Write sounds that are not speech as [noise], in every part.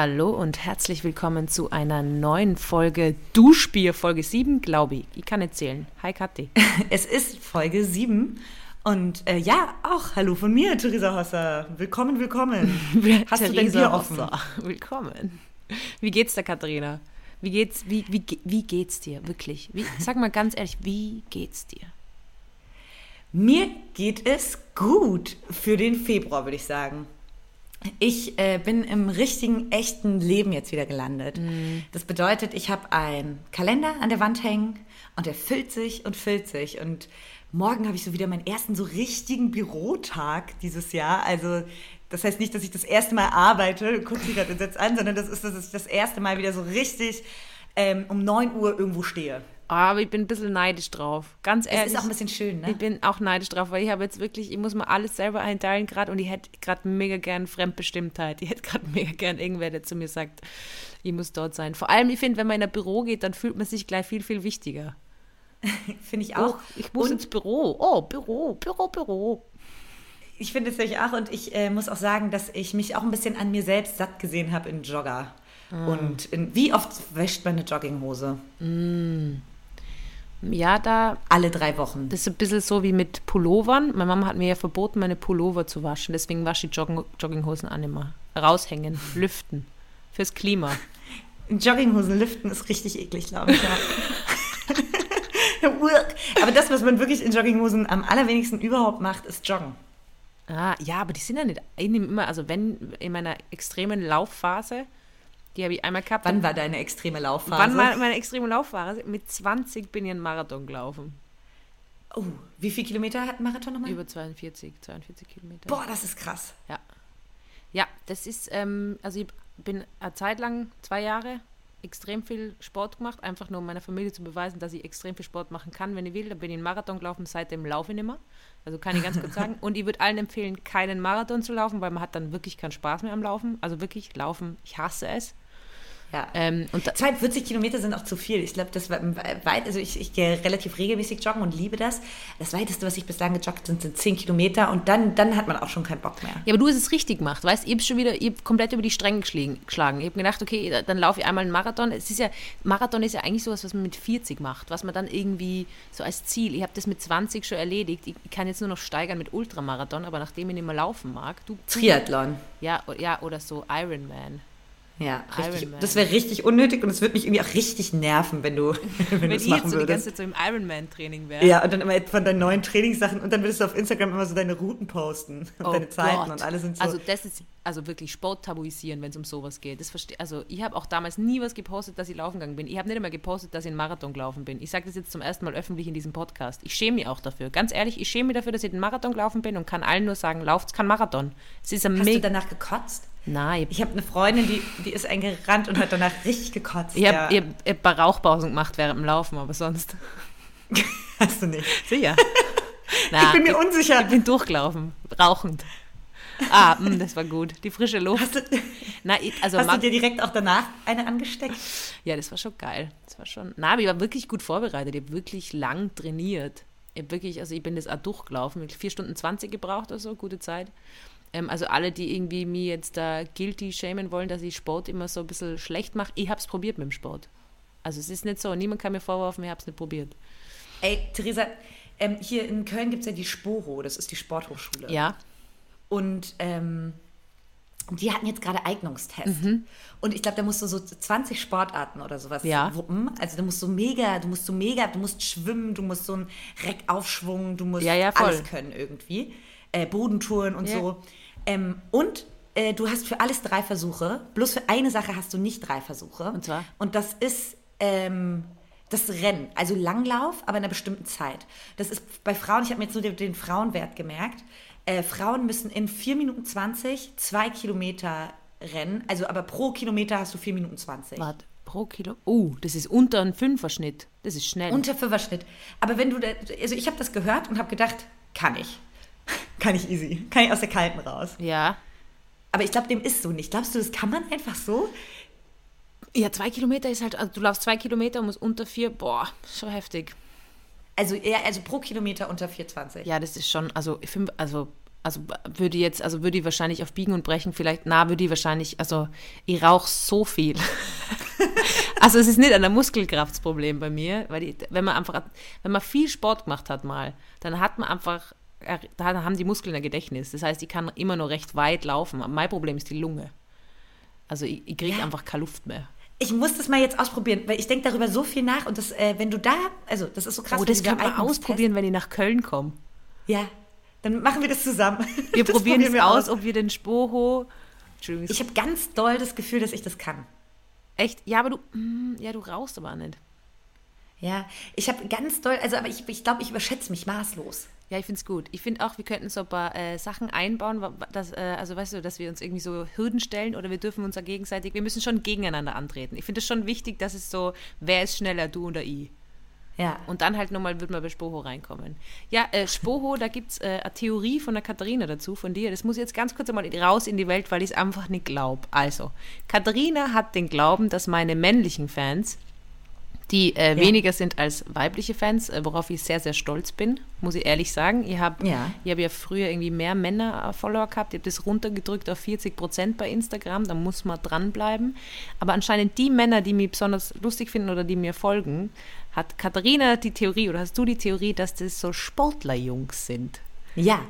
Hallo und herzlich willkommen zu einer neuen Folge Duschbier, Folge 7, glaube ich. Ich kann nicht zählen. Hi Kathi. [laughs] Es ist Folge 7 und äh, ja, auch hallo von mir, Theresa Hosser. Willkommen, willkommen. [laughs] Hast du dein Bier offen? Hosser. Willkommen. Wie geht's dir, Katharina? Wie geht's, wie, wie, wie geht's dir, wirklich? Wie, sag mal ganz ehrlich, wie geht's dir? Mir geht es gut für den Februar, würde ich sagen. Ich äh, bin im richtigen, echten Leben jetzt wieder gelandet. Mm. Das bedeutet, ich habe einen Kalender an der Wand hängen und der füllt sich und füllt sich. Und morgen habe ich so wieder meinen ersten so richtigen Bürotag dieses Jahr. Also das heißt nicht, dass ich das erste Mal arbeite, guck sie gerade jetzt an, sondern das ist, dass ich das erste Mal wieder so richtig ähm, um 9 Uhr irgendwo stehe. Aber ich bin ein bisschen neidisch drauf. Ganz ehrlich. Es ist auch ein bisschen schön, ne? Ich bin auch neidisch drauf, weil ich habe jetzt wirklich, ich muss mal alles selber einteilen gerade und ich hätte gerade mega gern Fremdbestimmtheit. Ich hätte gerade [laughs] mega gern irgendwer, der zu mir sagt, ich muss dort sein. Vor allem, ich finde, wenn man in ein Büro geht, dann fühlt man sich gleich viel, viel wichtiger. [laughs] finde ich auch. Oh, ich muss und ins Büro. Oh, Büro, Büro, Büro. Ich finde es natürlich auch und ich äh, muss auch sagen, dass ich mich auch ein bisschen an mir selbst satt gesehen habe in Jogger. Mm. Und in, wie oft wäscht man eine Jogginghose? Mm. Ja, da. Alle drei Wochen. Das ist ein bisschen so wie mit Pullovern. Meine Mama hat mir ja verboten, meine Pullover zu waschen. Deswegen wasche ich Jogging Jogginghosen an immer. Raushängen, [laughs] lüften. Fürs Klima. Jogginghosen lüften ist richtig eklig, glaube ich. Ja. [laughs] aber das, was man wirklich in Jogginghosen am allerwenigsten überhaupt macht, ist Joggen. Ah, ja, aber die sind ja nicht. Ich nehme immer, also wenn in meiner extremen Laufphase, die habe ich einmal gehabt. Wann war deine extreme Laufphase? Wann war meine extreme Laufphase? Mit 20 bin ich einen Marathon gelaufen. Oh, wie viele Kilometer hat ein Marathon nochmal? Über 42, 42 Kilometer. Boah, das ist krass. Ja. Ja, das ist, ähm, also ich bin eine Zeit lang, zwei Jahre, extrem viel Sport gemacht, einfach nur um meiner Familie zu beweisen, dass ich extrem viel Sport machen kann, wenn ich will. Da bin ich einen Marathon gelaufen, seitdem laufe ich nicht mehr. Also kann ich ganz kurz sagen. [laughs] Und ich würde allen empfehlen, keinen Marathon zu laufen, weil man hat dann wirklich keinen Spaß mehr am Laufen. Also wirklich, laufen, ich hasse es. Ja. Ähm, und 42 Kilometer sind auch zu viel. Ich glaube, das war weit, also ich, ich gehe relativ regelmäßig joggen und liebe das. Das weiteste, was ich bislang gejoggt sind, sind 10 Kilometer und dann, dann hat man auch schon keinen Bock mehr. Ja, aber du hast es richtig gemacht, weißt ich habe schon wieder, ich komplett über die Stränge geschlagen. Ich habe gedacht, okay, dann laufe ich einmal einen Marathon. Es ist ja, Marathon ist ja eigentlich sowas, was man mit 40 macht, was man dann irgendwie so als Ziel, ich habe das mit 20 schon erledigt. Ich, ich, kann jetzt nur noch steigern mit Ultramarathon, aber nachdem ich nicht mehr laufen mag, du. Triathlon. Ja, ja, oder so Ironman. Ja, richtig. Das wäre richtig unnötig und es würde mich irgendwie auch richtig nerven, wenn du wenn, [laughs] wenn du es machen so würdest. die ganze Zeit so im Ironman-Training wäre. Ja, und dann immer von deinen neuen Trainingssachen und dann würdest du auf Instagram immer so deine Routen posten und oh deine Zeiten Gott. und alles sind so. Also das ist also wirklich Sport tabuisieren, wenn es um sowas geht. Das verstehe also ich habe auch damals nie was gepostet, dass ich laufen gegangen bin. Ich habe nicht einmal gepostet, dass ich einen Marathon gelaufen bin. Ich sage das jetzt zum ersten Mal öffentlich in diesem Podcast. Ich schäme mich auch dafür. Ganz ehrlich, ich schäme mich dafür, dass ich den Marathon gelaufen bin und kann allen nur sagen, lauft kein Marathon. Es ist ein Hast du danach gekotzt? Nein. Ich habe eine Freundin, die, die ist eingerannt und hat danach richtig gekotzt. Ich habe ja. hab, hab Rauchpausen gemacht während dem Laufen, aber sonst. [laughs] Hast du nicht? Sicher. [laughs] Na, ich bin mir unsicher. Ich bin durchgelaufen, rauchend. Ah, mh, hm, das war gut. Die frische Luft. Hast, du, Na, also hast du dir direkt auch danach eine angesteckt? Ja, das war schon geil. Das war schon. Na, aber ich war wirklich gut vorbereitet. Ich habe wirklich lang trainiert. Ich wirklich, also ich bin das auch durchgelaufen. Ich vier Stunden 20 gebraucht oder so, gute Zeit. Ähm, also alle, die irgendwie mir jetzt da guilty schämen wollen, dass ich Sport immer so ein bisschen schlecht mache, ich habe es probiert mit dem Sport. Also es ist nicht so, niemand kann mir vorwerfen, ich habe es nicht probiert. Ey, Theresa, ähm, hier in Köln gibt es ja die Sporo, das ist die Sporthochschule. Ja. Und ähm, die hatten jetzt gerade Eignungstest. Mhm. Und ich glaube, da musst du so 20 Sportarten oder sowas ja. wuppen. Also du musst so mega, du musst so mega, du musst schwimmen, du musst so einen Reckaufschwung, du musst ja, ja, alles können irgendwie. Äh, Bodentouren und so. Ähm, und äh, du hast für alles drei Versuche. Bloß für eine Sache hast du nicht drei Versuche. Und zwar? Und das ist ähm, das Rennen. Also Langlauf, aber in einer bestimmten Zeit. Das ist bei Frauen, ich habe mir jetzt nur den, den Frauenwert gemerkt. Äh, Frauen müssen in 4 Minuten 20 zwei Kilometer rennen. Also aber pro Kilometer hast du 4 Minuten 20. Warte, pro Kilo? Oh, das ist unter ein Fünferschnitt. Das ist schnell. Unter Fünferschnitt. Aber wenn du, da, also ich habe das gehört und habe gedacht, kann ich. [laughs] Kann ich easy. Kann ich aus der Kalten raus. Ja. Aber ich glaube, dem ist so nicht. Glaubst du, das kann man einfach so? Ja, zwei Kilometer ist halt, also du laufst zwei Kilometer und musst unter vier, boah, schon heftig. Also eher, also pro Kilometer unter 4,20. Ja, das ist schon, also, fünf, also Also würde jetzt, also würde ich wahrscheinlich auf Biegen und Brechen vielleicht, na, würde ich wahrscheinlich, also ich rauche so viel. [laughs] [laughs] also es ist nicht ein Muskelkraftsproblem bei mir, weil ich, wenn man einfach, wenn man viel Sport gemacht hat mal, dann hat man einfach, da haben die Muskeln ein Gedächtnis. Das heißt, ich kann immer noch recht weit laufen. Mein Problem ist die Lunge. Also ich, ich kriege ja. einfach keine Luft mehr. Ich muss das mal jetzt ausprobieren, weil ich denke darüber so viel nach und das, äh, wenn du da, also das ist so krass. Oh, das können wir ausprobieren, wenn ich nach Köln komme. Ja, dann machen wir das zusammen. Wir [laughs] das probieren es aus, aus, ob wir den Spoho. Entschuldigung. Ich habe ganz doll das Gefühl, dass ich das kann. Echt? Ja, aber du, mm, ja, du rauchst aber nicht. Ja, ich habe ganz doll, also aber ich, ich glaube, ich überschätze mich maßlos. Ja, ich finde es gut. Ich finde auch, wir könnten so ein paar äh, Sachen einbauen, dass, äh, also weißt du, dass wir uns irgendwie so Hürden stellen oder wir dürfen uns ja gegenseitig, wir müssen schon gegeneinander antreten. Ich finde es schon wichtig, dass es so, wer ist schneller, du oder ich? Ja. Und dann halt nochmal wird man bei Spoho reinkommen. Ja, äh, Spoho, da gibt es äh, eine Theorie von der Katharina dazu, von dir. Das muss ich jetzt ganz kurz einmal raus in die Welt, weil ich es einfach nicht glaube. Also, Katharina hat den Glauben, dass meine männlichen Fans die äh, ja. weniger sind als weibliche Fans, äh, worauf ich sehr, sehr stolz bin, muss ich ehrlich sagen. Ich habe ja. hab ja früher irgendwie mehr Männer-Follower gehabt. Ich habe das runtergedrückt auf 40 Prozent bei Instagram. Da muss man dranbleiben. Aber anscheinend die Männer, die mich besonders lustig finden oder die mir folgen, hat Katharina die Theorie oder hast du die Theorie, dass das so Sportlerjungs sind? Ja.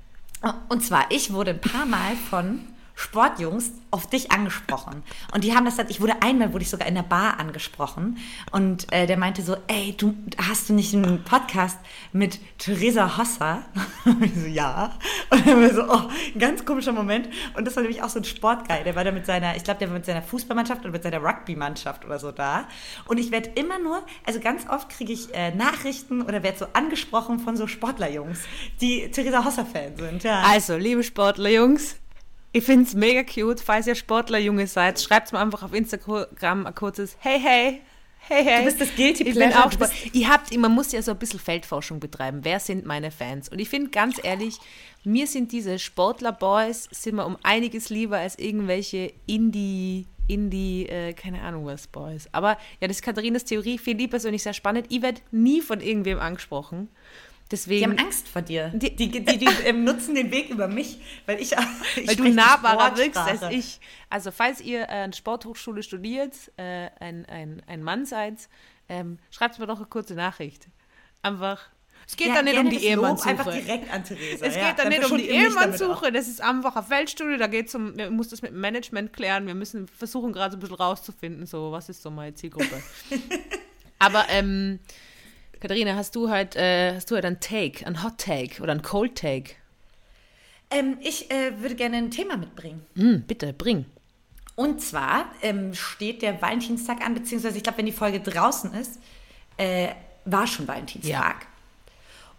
Und zwar, ich wurde ein paar Mal von Sportjungs auf dich angesprochen. Und die haben das dann, ich wurde einmal, wurde ich sogar in der Bar angesprochen. Und äh, der meinte so, ey, du hast du nicht einen Podcast mit Theresa Hosser? Und [laughs] ich so, ja. Und dann war so, oh, ein ganz komischer Moment. Und das war nämlich auch so ein Sportguy. Der war da mit seiner, ich glaube, der war mit seiner Fußballmannschaft oder mit seiner Rugby-Mannschaft oder so da. Und ich werde immer nur, also ganz oft kriege ich äh, Nachrichten oder werde so angesprochen von so Sportlerjungs, die Theresa Hosser-Fan sind. Ja. Also, liebe Sportlerjungs, ich finde es mega cute. Falls ihr Sportlerjunge seid, schreibt mir einfach auf Instagram ein kurzes Hey, hey. Hey, hey. Du bist das Guilty Pleasure. Ich bin auch Sport. Ihr habt, man muss ja so ein bisschen Feldforschung betreiben. Wer sind meine Fans? Und ich finde ganz ehrlich, mir sind diese Sportler-Boys sind mir um einiges lieber als irgendwelche Indie, Indie, äh, keine Ahnung was Boys. Aber ja, das ist Katharinas Theorie. Finde ich persönlich sehr spannend. Ich werde nie von irgendwem angesprochen. Deswegen, die haben Angst vor dir. Die, die, die, die ähm, nutzen den Weg über mich, weil ich, ich weil du nahbarer wirkst als ich. Also falls ihr äh, an Sporthochschule studiert, äh, ein, ein, ein Mann seid, ähm, schreibt mir doch eine kurze Nachricht. Einfach. Es geht ja, da nicht um die Ehemannsuche. Einfach direkt an Theresa. Es ja, geht da nicht um die Ehemannsuche. Das ist einfach eine Feldstudie. Da geht es um, wir müssen das mit dem Management klären. Wir müssen versuchen gerade so ein bisschen rauszufinden, so was ist so meine Zielgruppe. [laughs] Aber ähm, Katharina, hast du halt, äh, hast du halt einen Take, einen Hot Take oder einen Cold Take? Ähm, ich äh, würde gerne ein Thema mitbringen. Mm, bitte, bring. Und zwar ähm, steht der Valentinstag an, beziehungsweise ich glaube, wenn die Folge draußen ist, äh, war schon Valentinstag. Ja.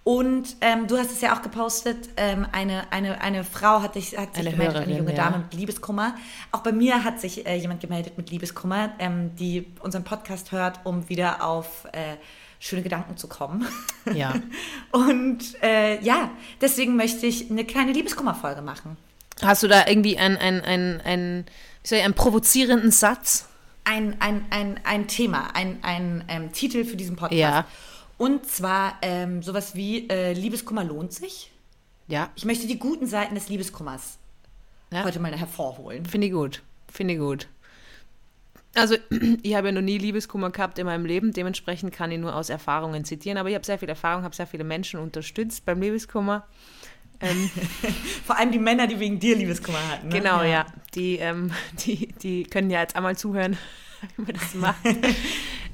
Und ähm, du hast es ja auch gepostet, ähm, eine, eine, eine Frau hat, dich, hat sich eine gemeldet, Hörerin, eine junge Dame mit Liebeskummer. Auch bei mir hat sich äh, jemand gemeldet mit Liebeskummer, ähm, die unseren Podcast hört, um wieder auf äh, schöne Gedanken zu kommen. Ja. [laughs] Und äh, ja, deswegen möchte ich eine kleine Liebeskummerfolge machen. Hast du da irgendwie einen, einen, einen, einen, ich, einen provozierenden Satz? Ein, ein, ein, ein Thema, ein, ein ähm, Titel für diesen Podcast. Ja. Und zwar ähm, sowas wie äh, Liebeskummer lohnt sich. Ja. Ich möchte die guten Seiten des Liebeskummers ja. heute mal hervorholen. Finde ich gut. Finde ich gut. Also, [clears throat] ich habe ja noch nie Liebeskummer gehabt in meinem Leben, dementsprechend kann ich nur aus Erfahrungen zitieren, aber ich habe sehr viel Erfahrung, habe sehr viele Menschen unterstützt beim Liebeskummer. Ähm, [laughs] Vor allem die Männer, die wegen dir Liebeskummer hatten. Ne? Genau, ja. ja. Die, ähm, [laughs] die, die können ja jetzt einmal zuhören, [laughs] wie man das macht.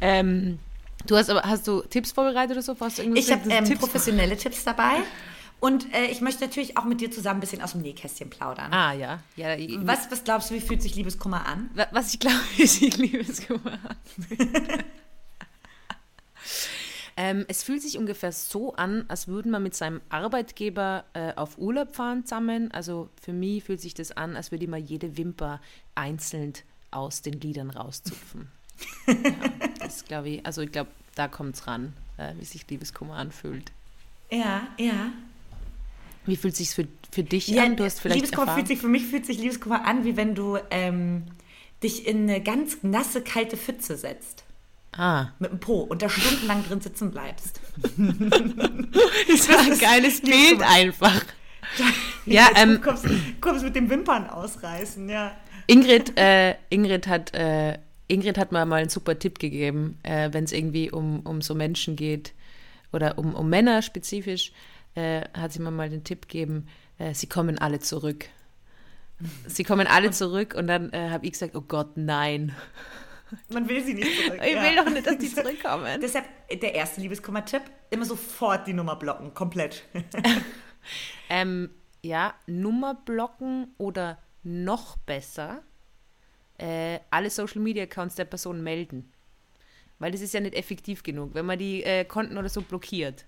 ähm, du hast aber, hast du Tipps vorbereitet oder so? Hast du ich habe ähm, professionelle Tipps dabei. Und äh, ich möchte natürlich auch mit dir zusammen ein bisschen aus dem Nähkästchen plaudern. Ah, ja. ja was, was glaubst du, wie fühlt sich Liebeskummer an? Was ich glaube, [laughs] wie sich Liebeskummer an. [laughs] ähm, es fühlt sich ungefähr so an, als würde man mit seinem Arbeitgeber äh, auf Urlaub fahren zusammen. Also für mich fühlt sich das an, als würde mal jede Wimper einzeln aus den Lidern rauszupfen. [laughs] ja, das glaube ich, also ich glaube, da kommt es ran, äh, wie sich Liebeskummer anfühlt. Ja, ja. Wie fühlt es sich für, für dich ja, an? Du hast vielleicht Liebeskummer fühlt sich, für mich fühlt sich Liebeskummer an, wie wenn du ähm, dich in eine ganz nasse, kalte Pfütze setzt. Ah. Mit dem Po und da stundenlang drin sitzen bleibst. [laughs] das war ein geiles Bild einfach. [laughs] ja, ähm, du kommst, kommst mit dem Wimpern ausreißen, ja. Ingrid, äh, Ingrid hat, äh, Ingrid hat mir mal einen super Tipp gegeben, äh, wenn es irgendwie um, um so Menschen geht oder um, um Männer spezifisch, äh, hat sie mir mal den Tipp gegeben, äh, sie kommen alle zurück. Sie kommen alle zurück und dann äh, habe ich gesagt, oh Gott, nein. Man will sie nicht zurück. [laughs] Ich will doch nicht, dass die [laughs] zurückkommen. Deshalb der erste Liebeskummer-Tipp, immer sofort die Nummer blocken, komplett. [laughs] ähm, ja, Nummer blocken oder noch besser, äh, alle Social-Media-Accounts der Person melden. Weil das ist ja nicht effektiv genug, wenn man die äh, Konten oder so blockiert.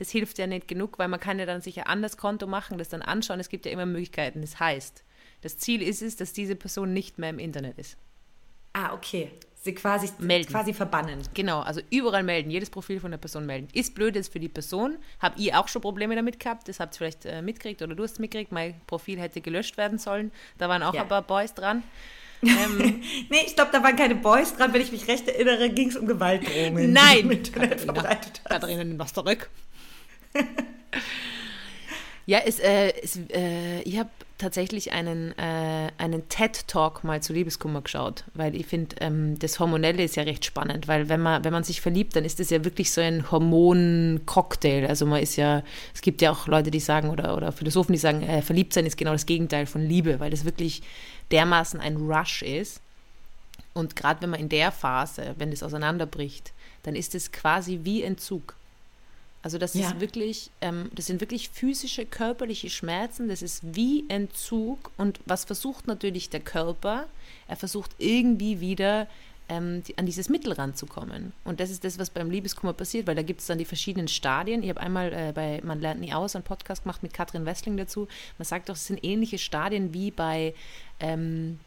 Das hilft ja nicht genug, weil man kann ja dann sicher anders Konto machen, das dann anschauen. Es gibt ja immer Möglichkeiten. Das heißt, das Ziel ist es, dass diese Person nicht mehr im Internet ist. Ah, okay. Sie quasi, melden. quasi verbannen. Genau, also überall melden, jedes Profil von der Person melden. Ist blöd jetzt für die Person. Habt ihr auch schon Probleme damit gehabt? Das habt ihr vielleicht äh, mitgekriegt oder du hast es mitgekriegt. Mein Profil hätte gelöscht werden sollen. Da waren auch ja. ein paar Boys dran. [laughs] Ähm, nee, ich glaube, da waren keine Boys dran. Wenn ich mich recht erinnere, ging es um Gewaltdrohungen. Nein! Katharina, Katharina, nimm das zurück. Ja, es, äh, es, äh, ich habe tatsächlich einen, äh, einen TED-Talk mal zu Liebeskummer geschaut, weil ich finde, ähm, das Hormonelle ist ja recht spannend, weil wenn man, wenn man sich verliebt, dann ist das ja wirklich so ein Hormon-Cocktail. Also man ist ja, es gibt ja auch Leute, die sagen, oder, oder Philosophen, die sagen, äh, verliebt sein ist genau das Gegenteil von Liebe, weil das wirklich dermaßen ein Rush ist. Und gerade wenn man in der Phase, wenn das auseinanderbricht, dann ist es quasi wie Entzug. Also das ja. ist wirklich, ähm, das sind wirklich physische, körperliche Schmerzen, das ist wie Entzug. Und was versucht natürlich der Körper? Er versucht irgendwie wieder ähm, die, an dieses Mittel ranzukommen. Und das ist das, was beim Liebeskummer passiert, weil da gibt es dann die verschiedenen Stadien. Ich habe einmal äh, bei Man lernt nie aus einen Podcast gemacht mit Katrin Wessling dazu. Man sagt doch, es sind ähnliche Stadien wie bei ähm,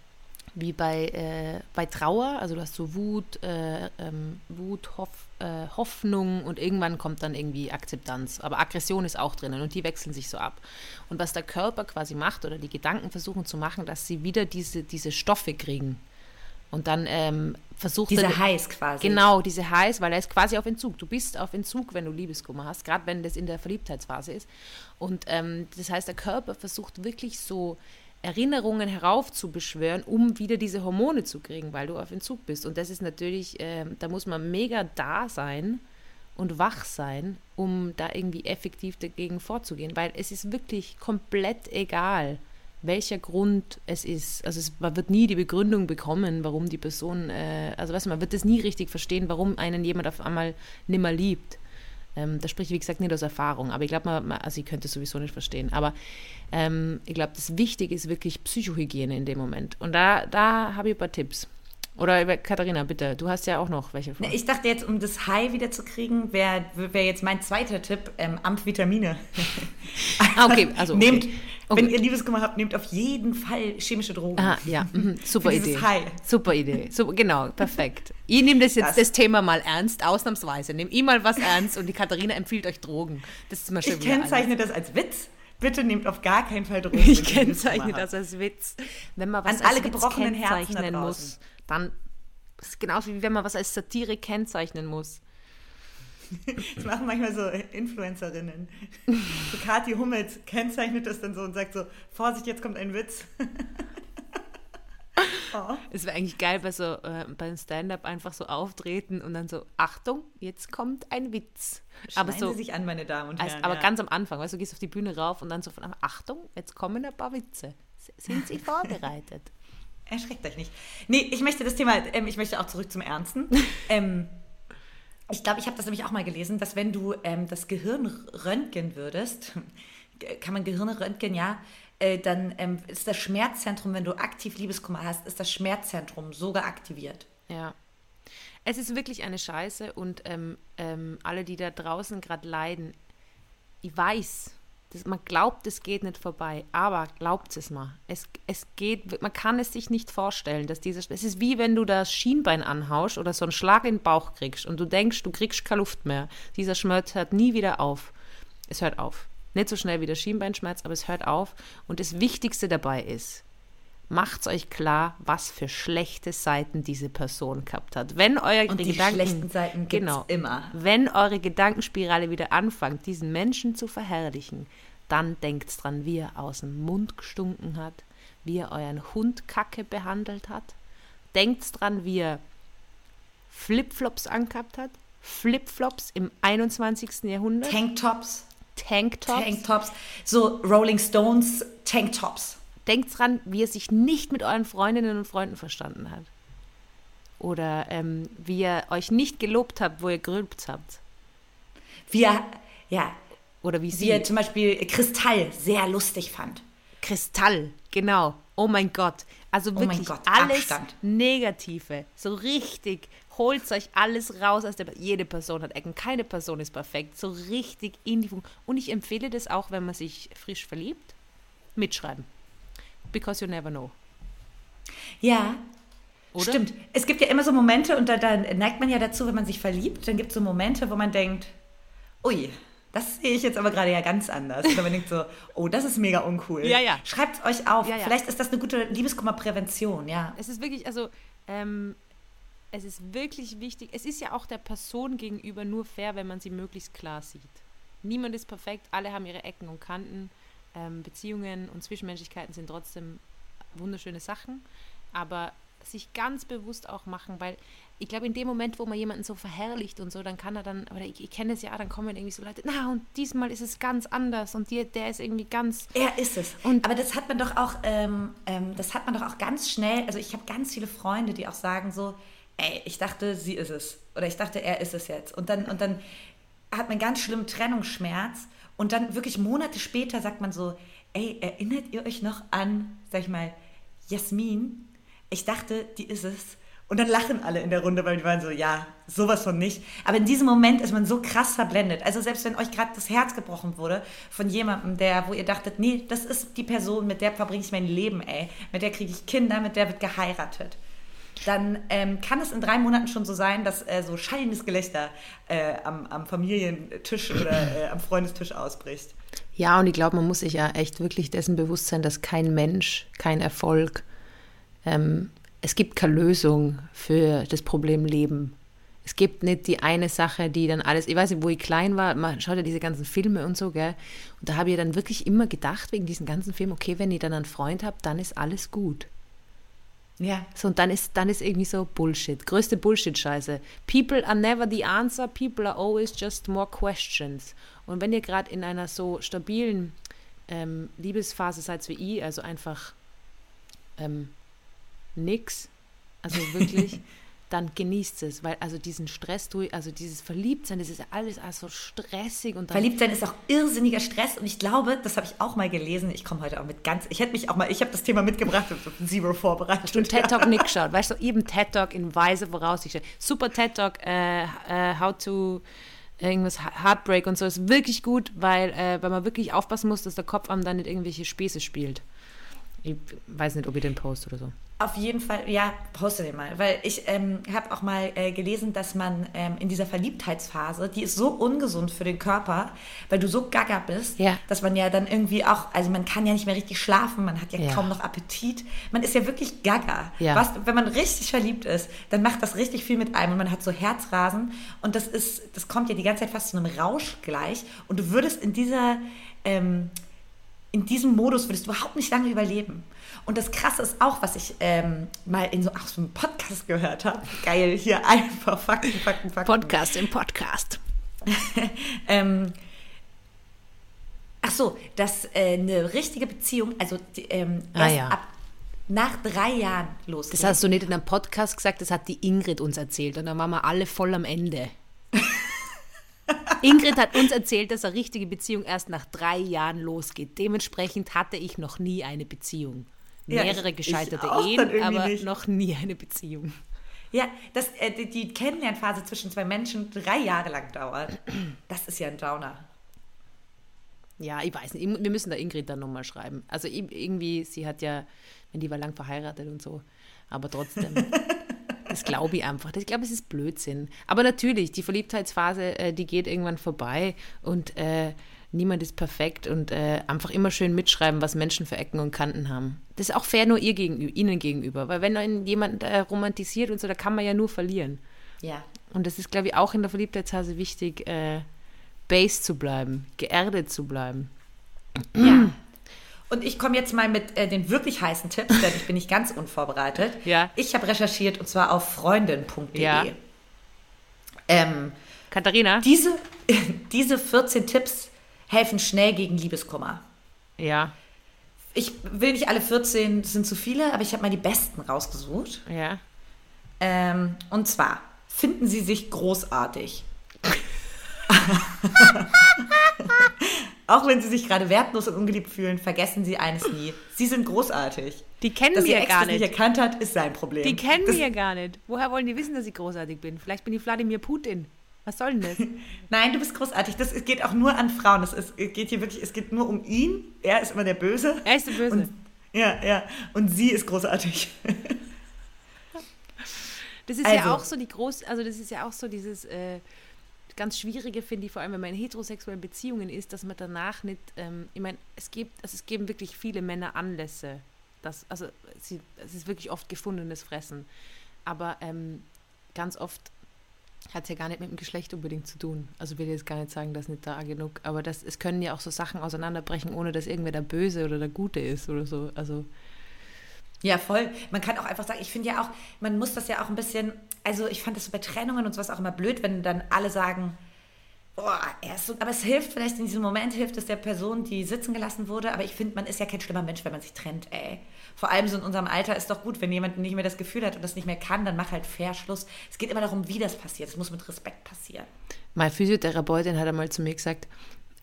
wie bei, äh, bei Trauer, also du hast so Wut, äh, ähm, Wut, Hoff, äh, Hoffnung und irgendwann kommt dann irgendwie Akzeptanz. Aber Aggression ist auch drinnen und die wechseln sich so ab. Und was der Körper quasi macht oder die Gedanken versuchen zu machen, dass sie wieder diese, diese Stoffe kriegen. Und dann ähm, versucht Diese er, Heiß quasi. Genau, diese Heiß, weil er ist quasi auf Entzug. Du bist auf Entzug, wenn du Liebeskummer hast, gerade wenn das in der Verliebtheitsphase ist. Und ähm, das heißt, der Körper versucht wirklich so Erinnerungen heraufzubeschwören, um wieder diese Hormone zu kriegen, weil du auf Entzug bist. Und das ist natürlich, äh, da muss man mega da sein und wach sein, um da irgendwie effektiv dagegen vorzugehen, weil es ist wirklich komplett egal, welcher Grund es ist. Also es, man wird nie die Begründung bekommen, warum die Person, äh, also weißt du, man wird es nie richtig verstehen, warum einen jemand auf einmal nimmer liebt. Ähm, das spricht, wie gesagt, nicht aus Erfahrung, aber ich glaube, also ich könnte es sowieso nicht verstehen. Aber ähm, ich glaube, das Wichtige ist wirklich Psychohygiene in dem Moment. Und da, da habe ich ein paar Tipps. Oder Katharina, bitte, du hast ja auch noch welche vor. Ich dachte jetzt, um das High wiederzukriegen, wäre wär jetzt mein zweiter Tipp, ähm, Amphetamine. ah, okay, also [laughs] okay. Nehmt, okay. Wenn ihr Liebeskummer habt, nehmt auf jeden Fall chemische Drogen. Ah, ja, mhm. [laughs] super Idee. High. Super Idee. Super, genau, perfekt. [laughs] Ihr nehmt das jetzt das. das Thema mal ernst, ausnahmsweise. Nehmt ihr mal was ernst und die Katharina empfiehlt euch Drogen. Das ist mal schön. Ich kennzeichne das als Witz. Bitte nehmt auf gar keinen Fall Drogen. Ich kennzeichne das als Witz. Wenn man was An alle gebrochenen Herzen muss dann ist es genauso wie wenn man was als Satire kennzeichnen muss. [laughs] Das machen manchmal so Influencerinnen. So Kathi Hummels kennzeichnet das dann so und sagt so, Vorsicht, jetzt kommt ein Witz. [laughs] oh. Es wäre eigentlich geil bei so äh, beim Stand-up einfach so auftreten und dann so, Achtung, jetzt kommt ein Witz. Schneiden aber so, Sie sich an, meine Damen und Herren. Als, aber ja. ganz am Anfang, weißt du, du gehst auf die Bühne rauf und dann so von Achtung, jetzt kommen ein paar Witze. Sind Sie [laughs] vorbereitet? Erschreckt euch nicht. Nee, ich möchte das Thema, ähm, ich möchte auch zurück zum Ernsten. ähm, ich glaube, ich habe das nämlich auch mal gelesen, dass wenn du ähm, das Gehirn röntgen würdest, [laughs] kann man Gehirne röntgen, ja, äh, dann ähm, ist das Schmerzzentrum, wenn du aktiv Liebeskummer hast, ist das Schmerzzentrum sogar aktiviert. Ja. Es ist wirklich eine Scheiße und ähm, ähm, alle, die da draußen gerade leiden, ich weiß, das, man glaubt, es geht nicht vorbei, aber glaubt es mal. Es, es geht, man kann es sich nicht vorstellen, dass dieses. Es ist wie wenn du das Schienbein anhaust oder so einen Schlag in den Bauch kriegst und du denkst, du kriegst keine Luft mehr. Dieser Schmerz hört nie wieder auf. Es hört auf. Nicht so schnell wie der Schienbeinschmerz, aber es hört auf. Und das Wichtigste dabei ist, macht euch klar, was für schlechte Seiten diese Person gehabt hat. Wenn eure und die Gedanken, schlechten Seiten genau, immer. Wenn eure Gedankenspirale wieder anfängt, diesen Menschen zu verherrlichen, dann denkt dran, wie er aus dem Mund gestunken hat, wie er euren Hund kacke behandelt hat. Denkt dran, wie er Flipflops angehabt hat. Flipflops im 21. Jahrhundert. Tanktops. Tanktops. Tanktops. So Rolling Stones Tanktops. Denkt dran, wie er sich nicht mit euren Freundinnen und Freunden verstanden hat. Oder ähm, wie ihr euch nicht gelobt habt, wo ihr gerülpt habt. Wie er, ja, Oder wie wie sie. er zum Beispiel Kristall sehr lustig fand. Kristall, genau. Oh mein Gott. Also Oh mein wirklich Gott, alles Abstand. Negative. So richtig. Holt euch alles raus aus der. Jede Person hat Ecken. Keine Person ist perfekt. So richtig in die Funktion. Und ich empfehle das auch, wenn man sich frisch verliebt. Mitschreiben. Because you never know. Ja, Oder? stimmt. Es gibt ja immer so Momente und da, da neigt man ja dazu, wenn man sich verliebt, dann gibt es so Momente, wo man denkt, ui, das sehe ich jetzt aber gerade ja ganz anders. Oder man denkt so, oh, das ist mega uncool. Ja, ja. Schreibt euch auf. Ja, ja. Vielleicht ist das eine gute Liebeskummerprävention, ja. Es ist wirklich, also, ähm, es ist wirklich wichtig. Es ist ja auch der Person gegenüber nur fair, wenn man sie möglichst klar sieht. Niemand ist perfekt, alle haben ihre Ecken und Kanten. Ähm, Beziehungen und Zwischenmenschlichkeiten sind trotzdem wunderschöne Sachen, aber sich ganz bewusst auch machen, weil ich glaube, in dem Moment, wo man jemanden so verherrlicht und so, dann kann er dann, oder ich, ich kenne es ja, dann kommen irgendwie so Leute, na, und diesmal ist es ganz anders und die, der ist irgendwie ganz Er ist es. Und- Aber das hat man doch auch, ähm, ähm, das hat man doch auch ganz schnell. Also ich habe ganz viele Freunde, die auch sagen so, ey, ich dachte, sie ist es oder ich dachte, er ist es jetzt. Und dann und dann hat man ganz schlimmen Trennungsschmerz und dann wirklich Monate später sagt man so, ey, erinnert ihr euch noch an, sag ich mal, Jasmin? Ich dachte, die ist es. Und dann lachen alle in der Runde, weil die waren so, ja, sowas von nicht. Aber in diesem Moment ist man so krass verblendet. Also selbst wenn euch gerade das Herz gebrochen wurde von jemandem, der, wo ihr dachtet, nee, das ist die Person, mit der verbringe ich mein Leben, ey. Mit der kriege ich Kinder, mit der wird geheiratet. Dann ähm, kann es in drei Monaten schon so sein, dass äh, so schallendes Gelächter äh, am, am Familientisch oder äh, am Freundestisch ausbricht. Ja, und ich glaube, man muss sich ja echt wirklich dessen bewusst sein, dass kein Mensch, kein Erfolg, ähm, es gibt keine Lösung für das Problem Leben. Es gibt nicht die eine Sache, die dann alles, ich weiß nicht, wo ich klein war, man schaut ja diese ganzen Filme und so, gell? Und da habe ich dann wirklich immer gedacht, wegen diesen ganzen Filmen, okay, wenn ich dann einen Freund habe, dann ist alles gut. Ja, So, und dann ist, dann ist irgendwie so Bullshit. Größte Bullshit-Scheiße. People are never the answer, people are always just more questions. Und wenn ihr gerade in einer so stabilen ähm, Liebesphase seid wie ich, also einfach ähm, nix, also wirklich, [laughs] dann genießt es, weil also diesen Stress durch, also dieses Verliebtsein, das ist ja alles also stressig und Verliebtsein ist auch irrsinniger Stress und ich glaube, das habe ich auch mal gelesen. Ich komme heute auch mit ganz, ich hätte mich auch mal, ich habe das Thema mitgebracht und Zero vorbereitet. und TED Talk nicht geschaut. Weißt du, eben TED Talk in weise Voraussicht. Super TED Talk, äh, äh, How to irgendwas Heartbreak und so ist wirklich gut, weil, äh, weil man wirklich aufpassen muss, dass der Kopf einem dann nicht irgendwelche Späße spielt. Ich weiß nicht, ob ihr den post oder so. Auf jeden Fall, ja, poste den mal, weil ich ähm, habe auch mal äh, gelesen, dass man ähm, in dieser Verliebtheitsphase, die ist so ungesund für den Körper, weil du so gaga bist, Ja. dass man ja dann irgendwie auch, also man kann ja nicht mehr richtig schlafen, man hat ja, Ja. kaum noch Appetit, man ist ja wirklich gaga. Ja. Was, wenn man richtig verliebt ist, dann macht das richtig viel mit einem und man hat so Herzrasen und das ist, das kommt ja die ganze Zeit fast zu einem Rausch gleich und du würdest in dieser ähm, in diesem Modus würdest du überhaupt nicht lange überleben. Und das Krasse ist auch, was ich ähm, mal in so, auch so einem Podcast gehört habe. Geil, hier einfach Fakten, Fakten, Fakten. Podcast im Podcast. [laughs] Ähm, ach so, dass äh, eine richtige Beziehung, also die, ähm, Ah, ja. ab nach drei Jahren losgeht. Das hast du nicht in einem Podcast gesagt, das hat die Ingrid uns erzählt und dann waren wir alle voll am Ende. [laughs] Ingrid hat uns erzählt, dass eine richtige Beziehung erst nach drei Jahren losgeht. Dementsprechend hatte ich noch nie eine Beziehung. Ja, Mehrere ich- gescheiterte Ehen, aber nicht. noch nie eine Beziehung. ja, dass äh, die, Kennenlernphase zwischen zwei Menschen drei Jahre lang dauert. Das ist ja ein Downer. Ja, ich weiß nicht. Wir müssen da Ingrid dann nochmal schreiben. Also irgendwie, sie hat ja, wenn die war lang verheiratet und so, aber trotzdem. [laughs] das glaube ich einfach. Ich glaube, es ist Blödsinn. Aber natürlich, die Verliebtheitsphase, äh, die geht irgendwann vorbei und äh, niemand ist perfekt und äh, einfach immer schön mitschreiben, was Menschen für Ecken und Kanten haben. Das ist auch fair nur ihr gegenüber, ihnen gegenüber, weil wenn jemand äh, romantisiert und so, da kann man ja nur verlieren. Ja. Und das ist, glaube ich, auch in der Verliebtheitsphase wichtig, äh, base zu bleiben, geerdet zu bleiben. Ja. Und ich komme jetzt mal mit äh, den wirklich heißen Tipps, denn ich bin nicht ganz unvorbereitet. Ja. Ich habe recherchiert und zwar auf freundin.de. Ja. Ähm, Katharina? diese, [laughs] diese 14 Tipps helfen schnell gegen Liebeskummer. ja, Ich will nicht alle 14, das sind zu viele, aber ich habe mal die besten rausgesucht. ja. Ähm, und zwar finden Sie sich großartig. [laughs] Auch wenn Sie sich gerade wertlos und ungeliebt fühlen, vergessen Sie eines nie. Sie sind großartig. Die kennen Dass ja gar nicht nicht. erkannt hat, ist sein Problem. Die kennen das, ja gar nicht. Woher wollen die wissen, dass ich großartig bin? Vielleicht bin ich Wladimir Putin. Was soll denn das? [laughs] Nein, du bist großartig. Das geht auch nur an Frauen. Es ist- geht hier wirklich, es geht nur um ihn. Er ist immer der Böse. Er ist der Böse. Und, ja, ja. Und sie ist großartig. [laughs] Das ist Also. ja auch so die groß, also das ist ja auch so dieses äh, ganz Schwierige, finde ich, vor allem wenn man in heterosexuellen Beziehungen ist, dass man danach nicht, ähm, ich meine, es gibt, also es geben wirklich viele Männer Anlässe, dass, also sie, es ist wirklich oft gefundenes Fressen, aber ähm, ganz oft hat es ja gar nicht mit dem Geschlecht unbedingt zu tun. Also will jetzt gar nicht sagen, dass nicht da genug, aber das, es können ja auch so Sachen auseinanderbrechen, ohne dass irgendwer der Böse oder der Gute ist oder so. Also Ja, voll. Man kann auch einfach sagen, ich finde ja auch, man muss das ja auch ein bisschen, also ich fand das so bei Trennungen und sowas auch immer blöd, wenn dann alle sagen, boah, er ist so, aber es hilft vielleicht in diesem Moment, hilft es der Person, die sitzen gelassen wurde, aber ich finde, man ist ja kein schlimmer Mensch, wenn man sich trennt, ey. Vor allem so in unserem Alter ist doch gut, wenn jemand nicht mehr das Gefühl hat und das nicht mehr kann, dann mach halt fair Schluss. Es geht immer darum, wie das passiert. Es muss mit Respekt passieren. meine Physiotherapeutin hat einmal zu mir gesagt,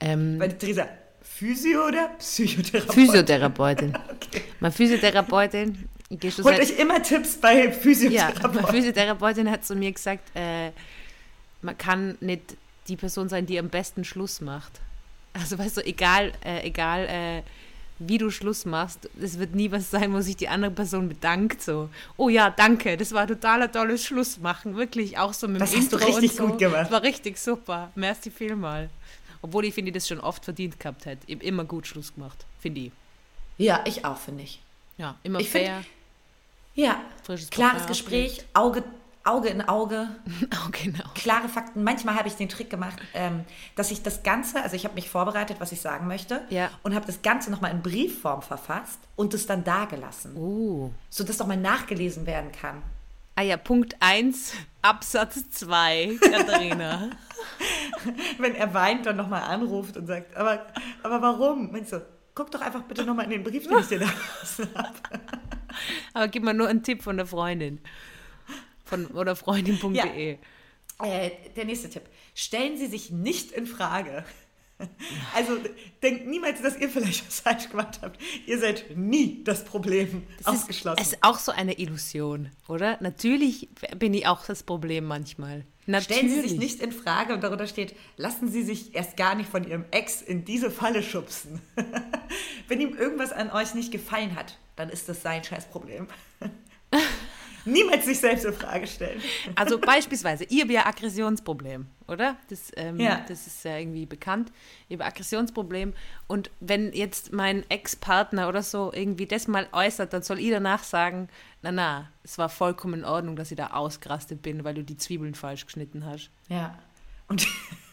ähm, Weil Theresa, Physio oder Psychotherapeut? Physiotherapeutin. [laughs] Meine Physiotherapeutin, ich gehe schon Holt seit, euch immer Tipps bei ja, meine Physiotherapeuten. Physiotherapeutin hat zu mir gesagt, äh, man kann nicht die Person sein, die am besten Schluss macht. Also weißt du, egal, äh, egal äh, wie du Schluss machst, es wird nie was sein, wo sich die andere Person bedankt. So, oh ja, danke, das war totaler tolles Schlussmachen, wirklich auch so mit Das dem hast du Intro richtig und so. gut gemacht. Das war richtig super. Merci vielmal. Obwohl ich finde, ich das schon oft verdient gehabt hätte. Ich immer gut Schluss gemacht, finde ich. Ja, ich auch, finde ich. Ja, immer Ich find- fair. Ja, Frisches klares Gespräch, Auge, Auge in Auge, [laughs] Oh, genau. klare Fakten. Manchmal habe ich den Trick gemacht, ähm, dass ich das Ganze, also ich habe mich vorbereitet, was ich sagen möchte, Ja. und habe das Ganze nochmal in Briefform verfasst und es dann dagelassen, Oh. sodass nochmal nachgelesen werden kann. Ah ja, Punkt 1, Absatz 2, Katharina. [laughs] Wenn er weint, dann nochmal anruft und sagt, aber, aber warum? Meinst du, guck doch einfach bitte nochmal in den Brief, den ich dir [laughs] da gelassen habe. Aber gib mal nur einen Tipp von der Freundin. Von, oder freundin.de. Äh, der nächste Tipp. Stellen Sie sich nicht in Frage. Also denkt niemals, dass ihr vielleicht was falsch gemacht habt. Ihr seid nie das Problem. Das ist, Ausgeschlossen. es ist auch so eine Illusion, oder? Natürlich bin ich auch das Problem manchmal. Natürlich. Stellen Sie sich nicht in Frage und darunter steht, lassen Sie sich erst gar nicht von Ihrem Ex in diese Falle schubsen. [laughs] Wenn ihm irgendwas an euch nicht gefallen hat, dann ist das sein Scheißproblem. Niemals sich selbst in Frage stellen. Also beispielsweise, ihr habt ja Aggressionsproblem, oder? Das, ähm, Ja. das ist ja irgendwie bekannt. Ihr habt Aggressionsproblem. Und wenn jetzt mein Ex-Partner oder so irgendwie das mal äußert, dann soll ich danach sagen, na na, es war vollkommen in Ordnung, dass ich da ausgerastet bin, weil du die Zwiebeln falsch geschnitten hast. Ja. Und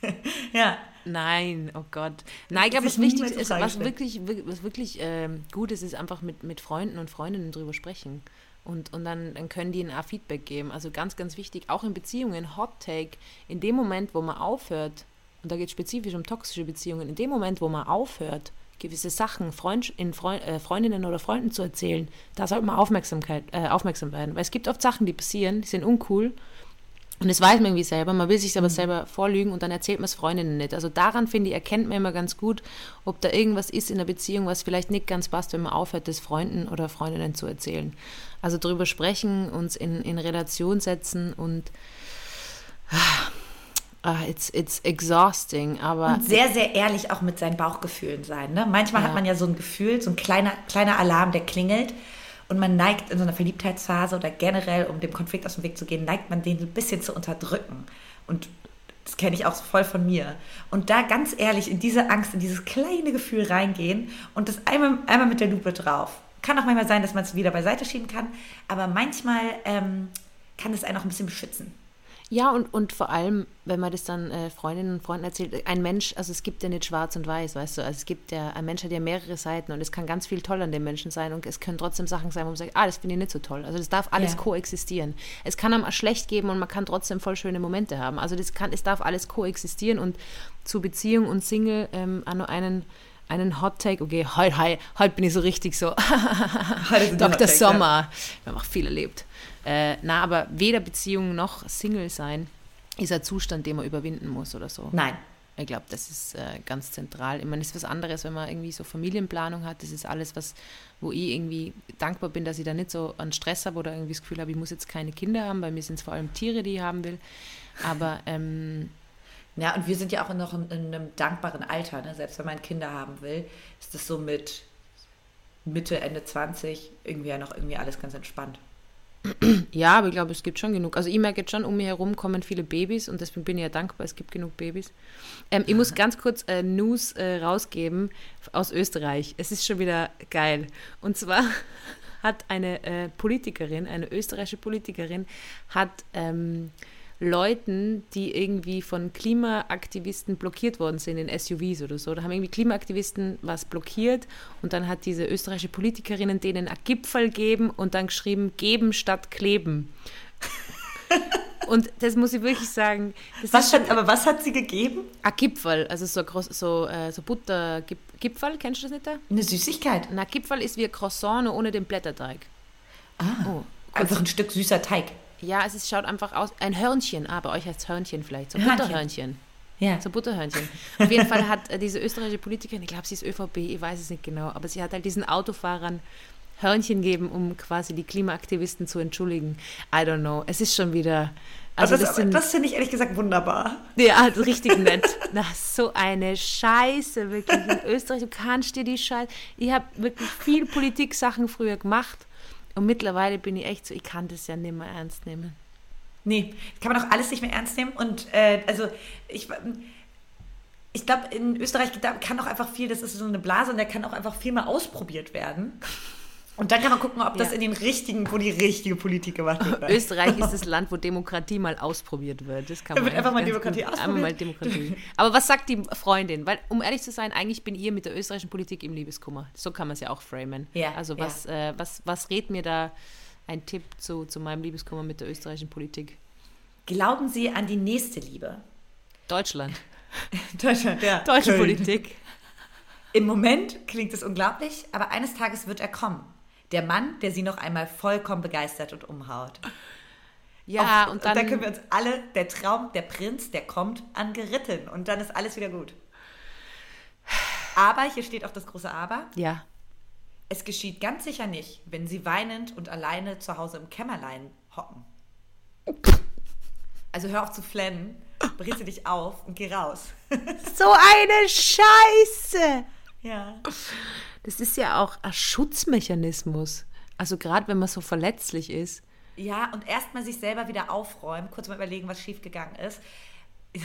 [laughs] ja, Nein, oh Gott. Nein, ich glaube, Sich was wichtig niemals in ist, was wirklich, was wirklich ähm, gut ist, ist einfach mit, mit Freunden und Freundinnen drüber sprechen. Und, und dann, dann können die ihnen auch Feedback geben. Also ganz, ganz wichtig, auch in Beziehungen, Hot Take, in dem Moment, wo man aufhört, und da geht es spezifisch um toxische Beziehungen, in dem Moment, wo man aufhört, gewisse Sachen Freund, in Freund, äh, Freundinnen oder Freunden zu erzählen, da sollte man Aufmerksamkeit, äh, aufmerksam werden. Weil es gibt oft Sachen, die passieren, die sind uncool und das weiß man irgendwie selber, man will sich aber selber vorlügen und dann erzählt man es Freundinnen nicht. Also daran, finde ich, erkennt man immer ganz gut, ob da irgendwas ist in der Beziehung, was vielleicht nicht ganz passt, wenn man aufhört, das Freunden oder Freundinnen zu erzählen. Also darüber sprechen, uns in, in Relation setzen und ah, it's, it's exhausting, aber und sehr, sehr ehrlich auch mit seinen Bauchgefühlen sein. Ne? Manchmal Ja. hat man ja so ein Gefühl, so ein kleiner, kleiner Alarm, der klingelt. Und man neigt in so einer Verliebtheitsphase oder generell, um dem Konflikt aus dem Weg zu gehen, neigt man den so ein bisschen zu unterdrücken. Und das kenne ich auch voll von mir. Und da ganz ehrlich in diese Angst, in dieses kleine Gefühl reingehen und das einmal, einmal mit der Lupe drauf. Kann auch manchmal sein, dass man es wieder beiseite schieben kann, aber manchmal ähm, kann es einen auch ein bisschen beschützen. Ja, und, und vor allem, wenn man das dann äh, Freundinnen und Freunden erzählt, ein Mensch, also es gibt ja nicht schwarz und weiß, weißt du, also es gibt ja, ein Mensch hat ja mehrere Seiten und es kann ganz viel toll an dem Menschen sein und es können trotzdem Sachen sein, wo man sagt, ah, das finde ich nicht so toll. Also das darf alles ja. koexistieren. Es kann einem auch schlecht geben und man kann trotzdem voll schöne Momente haben. Also das kann, es darf alles koexistieren und zu Beziehung und Single ähm, auch nur einen einen Hot Take. Okay, heute, heute, heute bin ich so richtig so [laughs] Dr. Sommer. Ja. Wir haben auch viel erlebt. Äh, na, aber weder Beziehung noch Single sein ist ein Zustand, den man überwinden muss oder so. Nein. Ich glaube, das ist äh, ganz zentral. Ich meine, es ist was anderes, wenn man irgendwie so Familienplanung hat. Das ist alles, was, wo ich irgendwie dankbar bin, dass ich da nicht so einen Stress habe oder irgendwie das Gefühl habe, ich muss jetzt keine Kinder haben. Bei mir sind es vor allem Tiere, die ich haben will. Aber [laughs] ähm, ja, und wir sind ja auch noch in, in einem dankbaren Alter. Ne? Selbst wenn man Kinder haben will, ist das so mit Mitte, Ende 20 irgendwie ja noch irgendwie alles ganz entspannt. Ja, aber ich glaube, es gibt schon genug. Also ich merke jetzt schon, um mich herum kommen viele Babys und deswegen bin ich ja dankbar, es gibt genug Babys. Ähm, ich muss ganz kurz äh, News äh, rausgeben aus Österreich. Es ist schon wieder geil. Und zwar [laughs] hat eine äh, Politikerin, eine österreichische Politikerin, hat ähm, Leuten, die irgendwie von Klimaaktivisten blockiert worden sind in SUVs oder so. Da haben irgendwie Klimaaktivisten was blockiert und dann hat diese österreichische Politikerinnen denen einen Gipfel gegeben und dann geschrieben, geben statt kleben. Und das muss ich wirklich sagen. was hat, aber was hat sie gegeben? Ein Gipfel, also so, so, äh, so Buttergipfel, kennst du das nicht? Eine Süßigkeit? Na, Gipfel ist wie ein Croissant, nur ohne den Blätterteig. Ah, oh, einfach ein Stück süßer Teig. Ja, es ist, schaut einfach aus. Ein Hörnchen, ah, bei euch heißt Hörnchen vielleicht. So Butterhörnchen. Ja. So Butterhörnchen. Auf jeden Fall hat äh, diese österreichische Politikerin, ich glaube, sie ist ÖVP, ich weiß es nicht genau, aber sie hat halt diesen Autofahrern Hörnchen gegeben, um quasi die Klimaaktivisten zu entschuldigen. I don't know. Es ist schon wieder. Also das, das, das finde ich ehrlich gesagt wunderbar. Ja, richtig nett. Na, so eine Scheiße, wirklich. In Österreich, du kannst dir die Scheiße. Ich habe wirklich viel Politik-Sachen früher gemacht und mittlerweile bin ich echt so, ich kann das ja nicht mehr ernst nehmen. Nee, kann man auch alles nicht mehr ernst nehmen. Und äh, also ich, ich glaube, in Österreich kann auch einfach viel, das ist so eine Blase und da kann auch einfach viel mal ausprobiert werden. Und dann kann man gucken, ob das ja. in den richtigen, wo die richtige Politik gemacht wird. [laughs] Österreich ist das Land, wo Demokratie mal ausprobiert wird. Das kann da wird einfach mal Demokratie gut, ausprobiert. Mal Demokratie. Aber was sagt die Freundin? Weil, um ehrlich zu sein, eigentlich bin ihr mit der österreichischen Politik im Liebeskummer. So kann man es ja auch framen. Ja, also was, ja. äh, was, was rät mir da ein Tipp zu, zu meinem Liebeskummer mit der österreichischen Politik? Glauben Sie an die nächste Liebe? Deutschland. [laughs] Deutschland, ja. Deutsche Köln. Politik. Im Moment klingt es unglaublich, aber eines Tages wird er kommen. Der Mann, der sie noch einmal vollkommen begeistert und umhaut. Ja, Auf, und dann. Und dann können wir uns alle, der Traum, der Prinz, der kommt, angeritten. Und dann ist alles wieder gut. Aber, hier steht auch das große Aber. Ja. Es geschieht ganz sicher nicht, wenn sie weinend und alleine zu Hause im Kämmerlein hocken. Also hör auf zu flennen, brise dich auf und geh raus. so eine Scheiße! Ja. Das ist ja auch ein Schutzmechanismus. Also gerade wenn man so verletzlich ist. Ja, und erstmal sich selber wieder aufräumen, kurz mal überlegen, was schiefgegangen ist. [laughs]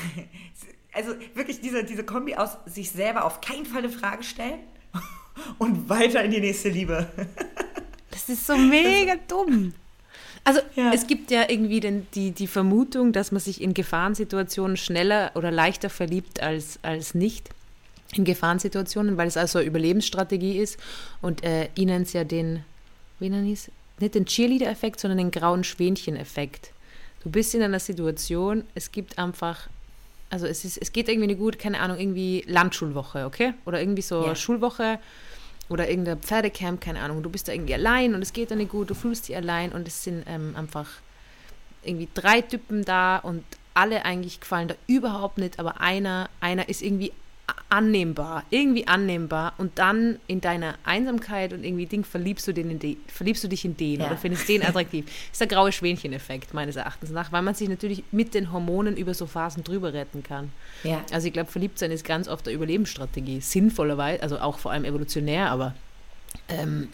Also wirklich diese, diese Kombi aus sich selber auf keinen Fall eine Frage stellen [laughs] und weiter in die nächste Liebe. [laughs] Das ist so mega dumm. Also ja. es gibt ja irgendwie den, die, die Vermutung, dass man sich in Gefahrensituationen schneller oder leichter verliebt als, als nicht in Gefahrensituationen, weil es also eine Überlebensstrategie ist. Und äh, es ja den, wie nennt es? Nicht den Cheerleader-Effekt, sondern den grauen Schwänchen-Effekt. Du bist in einer Situation, es gibt einfach, also es, ist, es geht irgendwie nicht gut, keine Ahnung, irgendwie Landschulwoche, okay? Oder irgendwie so ja. Schulwoche oder irgendein Pferdecamp, keine Ahnung. Du bist da irgendwie allein und es geht dann nicht gut, du fühlst dich allein und es sind ähm, einfach irgendwie drei Typen da und alle eigentlich gefallen da überhaupt nicht, aber einer, einer ist irgendwie annehmbar, irgendwie annehmbar und dann in deiner Einsamkeit und irgendwie Ding verliebst du, den in den, verliebst du dich in den ja. oder findest den attraktiv. Das [laughs] ist der graue Schwähnchen-Effekt meines Erachtens nach, weil man sich natürlich mit den Hormonen über so Phasen drüber retten kann. Ja. Also ich glaube, verliebt sein ist ganz oft eine Überlebensstrategie, sinnvollerweise, also auch vor allem evolutionär, aber ähm,